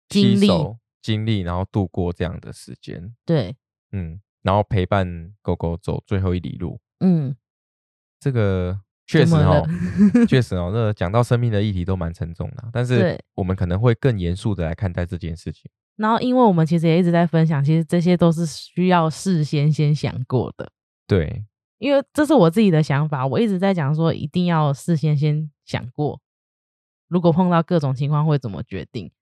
经历。经历，然后度过这样的时间，对，嗯，然后陪伴狗狗走最后一里路，嗯，这个确 实哦，确？实哦，那讲到生命的议题都蛮沉重的，但是我们可能会更严肃的来看待这件事情。然后，因为我们其实也一直在分享，其实这些都是需要事先先想过的，对，因为这是我自己的想法，我一直在讲说一定要事先先想过，如果碰到各种情况会怎么决定。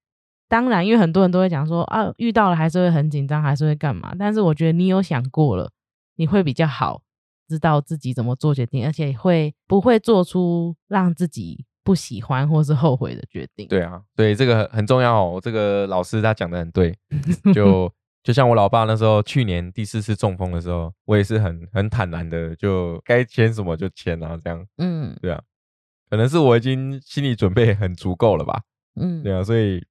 当然，因为很多人都会讲说啊，遇到了还是会很紧张，还是会干嘛？但是我觉得你有想过了，你会比较好，知道自己怎么做决定，而且会不会做出让自己不喜欢或是后悔的决定？对啊，对这个很重要哦。这个老师他讲的很对，就就像我老爸那时候去年第四次中风的时候，我也是很很坦然的，就该签什么就签啊，这样。嗯，对啊，可能是我已经心理准备很足够了吧。嗯，对啊，所以。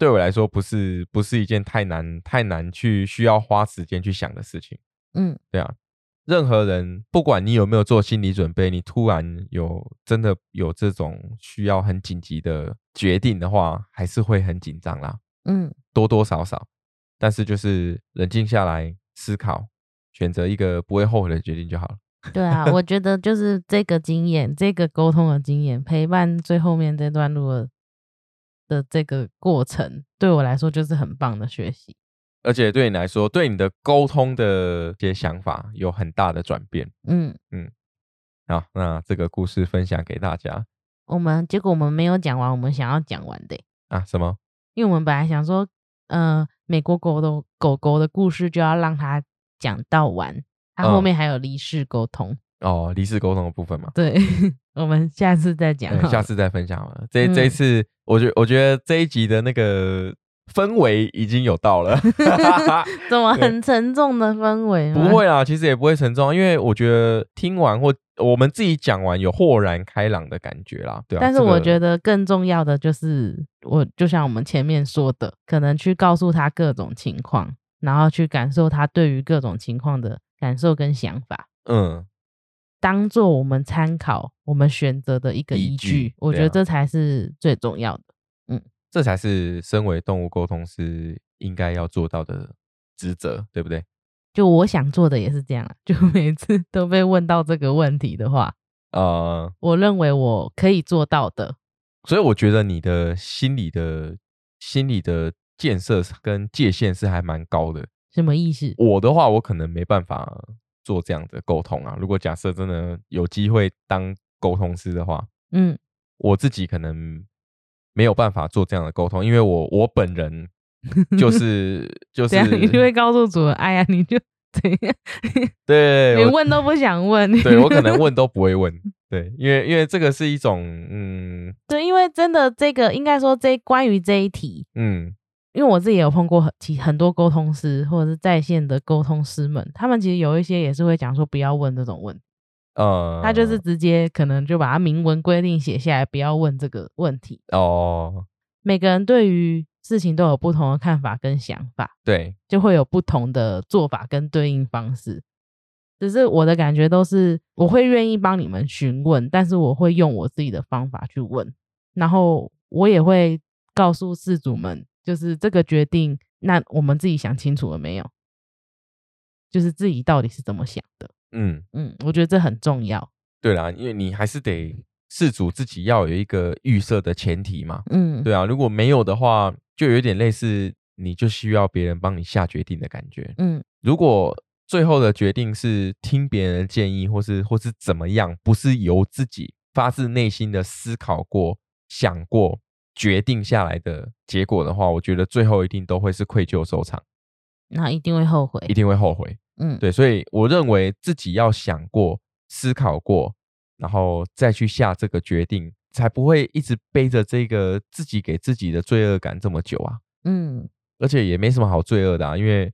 对我来说，不是不是一件太难太难去需要花时间去想的事情。嗯，对啊，任何人不管你有没有做心理准备，你突然有真的有这种需要很紧急的决定的话，还是会很紧张啦。嗯，多多少少，但是就是冷静下来思考，选择一个不会后悔的决定就好了。对啊，我觉得就是这个经验，这个沟通的经验，陪伴最后面这段路。的这个过程对我来说就是很棒的学习，而且对你来说，对你的沟通的一些想法有很大的转变。嗯嗯，好，那这个故事分享给大家。我们结果我们没有讲完，我们想要讲完的啊？什么？因为我们本来想说，呃，美国狗的狗狗的故事就要让它讲到完，它后面还有离世沟通哦，离世沟通的部分嘛。对，我们下次再讲，下次再分享嘛。这这一次，我觉我觉得这一集的那个。氛围已经有到了 怎么很沉重的氛围？不会啊，其实也不会沉重，因为我觉得听完或我们自己讲完有豁然开朗的感觉啦。对，但是我觉得更重要的就是，我就像我们前面说的，可能去告诉他各种情况，然后去感受他对于各种情况的感受跟想法，嗯，当做我们参考、我们选择的一个依据，我觉得这才是最重要的。嗯这才是身为动物沟通师应该要做到的职责，对不对？就我想做的也是这样，就每次都被问到这个问题的话，呃，我认为我可以做到的。所以我觉得你的心理的心理的建设跟界限是还蛮高的。什么意思？我的话，我可能没办法做这样的沟通啊。如果假设真的有机会当沟通师的话，嗯，我自己可能。没有办法做这样的沟通，因为我我本人就 是就是，你就会告诉主人，哎呀，你就怎样？对，连问都不想问。对我可能问都不会问。对，因为因为这个是一种嗯，对，因为真的这个应该说这关于这一题，嗯，因为我自己有碰过很其很多沟通师或者是在线的沟通师们，他们其实有一些也是会讲说不要问这种问题。呃，他就是直接可能就把它明文规定写下来，不要问这个问题哦。每个人对于事情都有不同的看法跟想法，对，就会有不同的做法跟对应方式。只是我的感觉都是，我会愿意帮你们询问，但是我会用我自己的方法去问，然后我也会告诉事主们，就是这个决定，那我们自己想清楚了没有？就是自己到底是怎么想的。嗯嗯，我觉得这很重要。对啦，因为你还是得事主自己要有一个预设的前提嘛。嗯，对啊，如果没有的话，就有点类似，你就需要别人帮你下决定的感觉。嗯，如果最后的决定是听别人的建议，或是或是怎么样，不是由自己发自内心的思考过、想过、决定下来的结果的话，我觉得最后一定都会是愧疚收场。那一定会后悔，一定会后悔。嗯，对，所以我认为自己要想过、思考过，然后再去下这个决定，才不会一直背着这个自己给自己的罪恶感这么久啊。嗯，而且也没什么好罪恶的啊，因为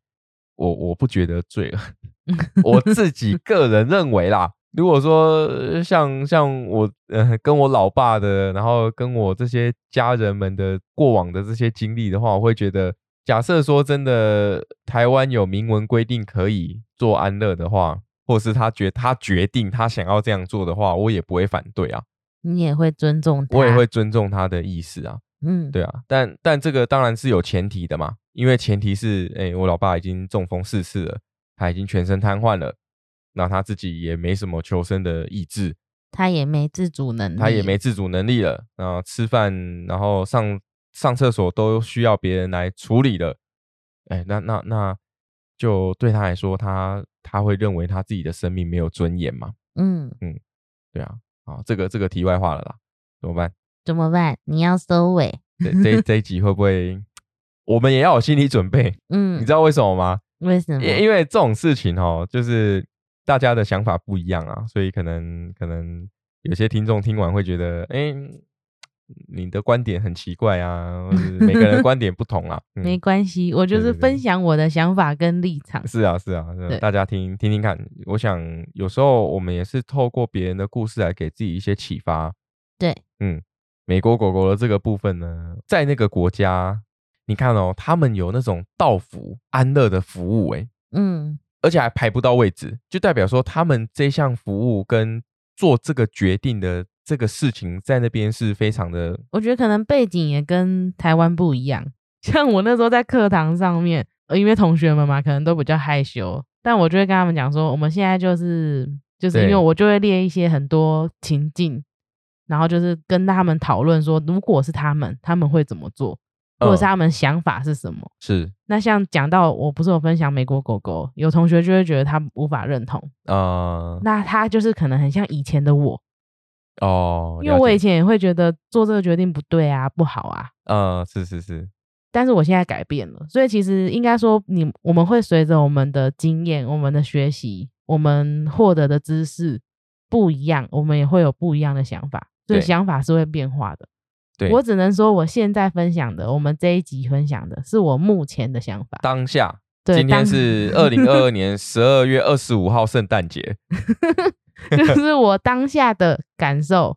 我我不觉得罪恶，我自己个人认为啦。如果说像像我呃跟我老爸的，然后跟我这些家人们的过往的这些经历的话，我会觉得。假设说真的，台湾有明文规定可以做安乐的话，或是他决他决定他想要这样做的话，我也不会反对啊。你也会尊重他，我也会尊重他的意思啊。嗯，对啊，但但这个当然是有前提的嘛，因为前提是，哎，我老爸已经中风逝世了，他已经全身瘫痪了，那他自己也没什么求生的意志，他也没自主能力，他也没自主能力了啊，吃饭然后上。上厕所都需要别人来处理了，哎，那那那就对他来说，他他会认为他自己的生命没有尊严嘛？嗯嗯，对啊，好，这个这个题外话了啦，怎么办？怎么办？你要收尾？这这这一集会不会？我们也要有心理准备。嗯，你知道为什么吗？为什么？因为这种事情哦，就是大家的想法不一样啊，所以可能可能有些听众听完会觉得，哎。你的观点很奇怪啊，每个人 观点不同啊，没关系，我就是分享我的想法跟立场。是啊，是啊，大家听听听看。我想有时候我们也是透过别人的故事来给自己一些启发。对，嗯，美国狗狗的这个部分呢，在那个国家，你看哦，他们有那种道服安乐的服务，哎，嗯，而且还排不到位置，就代表说他们这项服务跟做这个决定的。这个事情在那边是非常的，我觉得可能背景也跟台湾不一样。像我那时候在课堂上面，因为同学们嘛，可能都比较害羞，但我就会跟他们讲说，我们现在就是就是因为我就会列一些很多情境，然后就是跟他们讨论说，如果是他们，他们会怎么做，或者是他们想法是什么。是。那像讲到我不是有分享美国狗狗，有同学就会觉得他无法认同啊。那他就是可能很像以前的我。哦，因为我以前也会觉得做这个决定不对啊，不好啊。嗯，是是是。但是我现在改变了，所以其实应该说，你我们会随着我们的经验、我们的学习、我们获得的知识不一样，我们也会有不一样的想法。所以想法是会变化的。对我只能说，我现在分享的，我们这一集分享的是我目前的想法。当下，对今天是 二零二二年十二月二十五号，圣诞节。就是我当下的感受，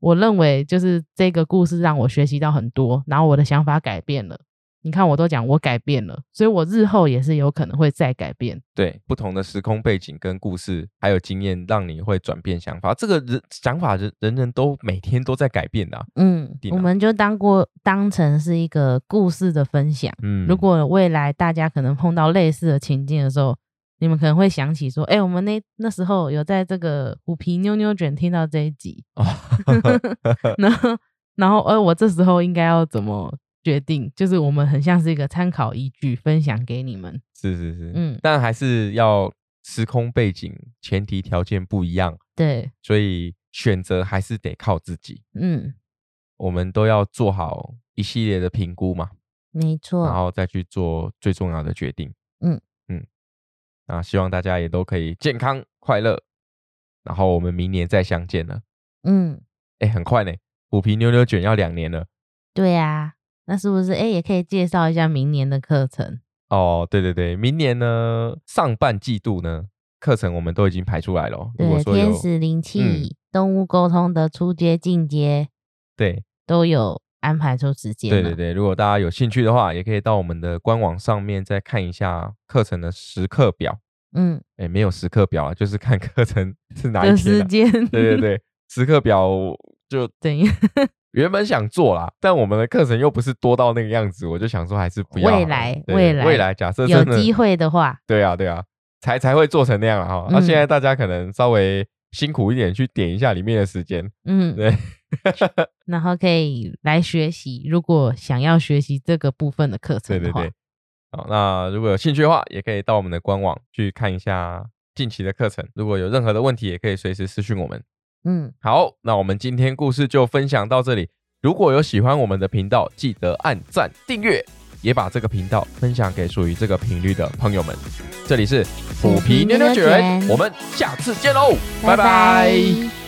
我认为就是这个故事让我学习到很多，然后我的想法改变了。你看，我都讲我改变了，所以我日后也是有可能会再改变。对，不同的时空背景跟故事，还有经验，让你会转变想法。这个人想法，人人人都每天都在改变的。嗯，我们就当过当成是一个故事的分享。嗯，如果未来大家可能碰到类似的情境的时候，你们可能会想起说，哎，我们那那时候有在这个虎皮妞妞卷听到这一集，然后，然后，呃，我这时候应该要怎么？决定就是我们很像是一个参考依据，分享给你们。是是是，嗯，但还是要时空背景、前提条件不一样，对，所以选择还是得靠自己。嗯，我们都要做好一系列的评估嘛，没错，然后再去做最重要的决定。嗯嗯，那希望大家也都可以健康快乐，然后我们明年再相见了。嗯，哎，很快呢，虎皮妞妞卷要两年了。对呀。那是不是哎，也可以介绍一下明年的课程哦？对对对，明年呢上半季度呢课程我们都已经排出来了。对，天使灵气、动物沟通的初阶、进阶，对，都有安排出时间。对对对，如果大家有兴趣的话，也可以到我们的官网上面再看一下课程的时刻表。嗯，哎，没有时刻表啊，就是看课程 是哪一天。时间。对对对，时刻表就等于。原本想做啦，但我们的课程又不是多到那个样子，我就想说还是不要。未来，未来，未来，假设有机会的话，对啊，对啊，才才会做成那样了哈。那现在大家可能稍微辛苦一点，去点一下里面的时间，嗯，对，然后可以来学习。如果想要学习这个部分的课程，对对对，好，那如果有兴趣的话，也可以到我们的官网去看一下近期的课程。如果有任何的问题，也可以随时私讯我们。嗯，好，那我们今天故事就分享到这里。如果有喜欢我们的频道，记得按赞订阅，也把这个频道分享给属于这个频率的朋友们。这里是虎皮妞妞卷，我们下次见喽，拜拜。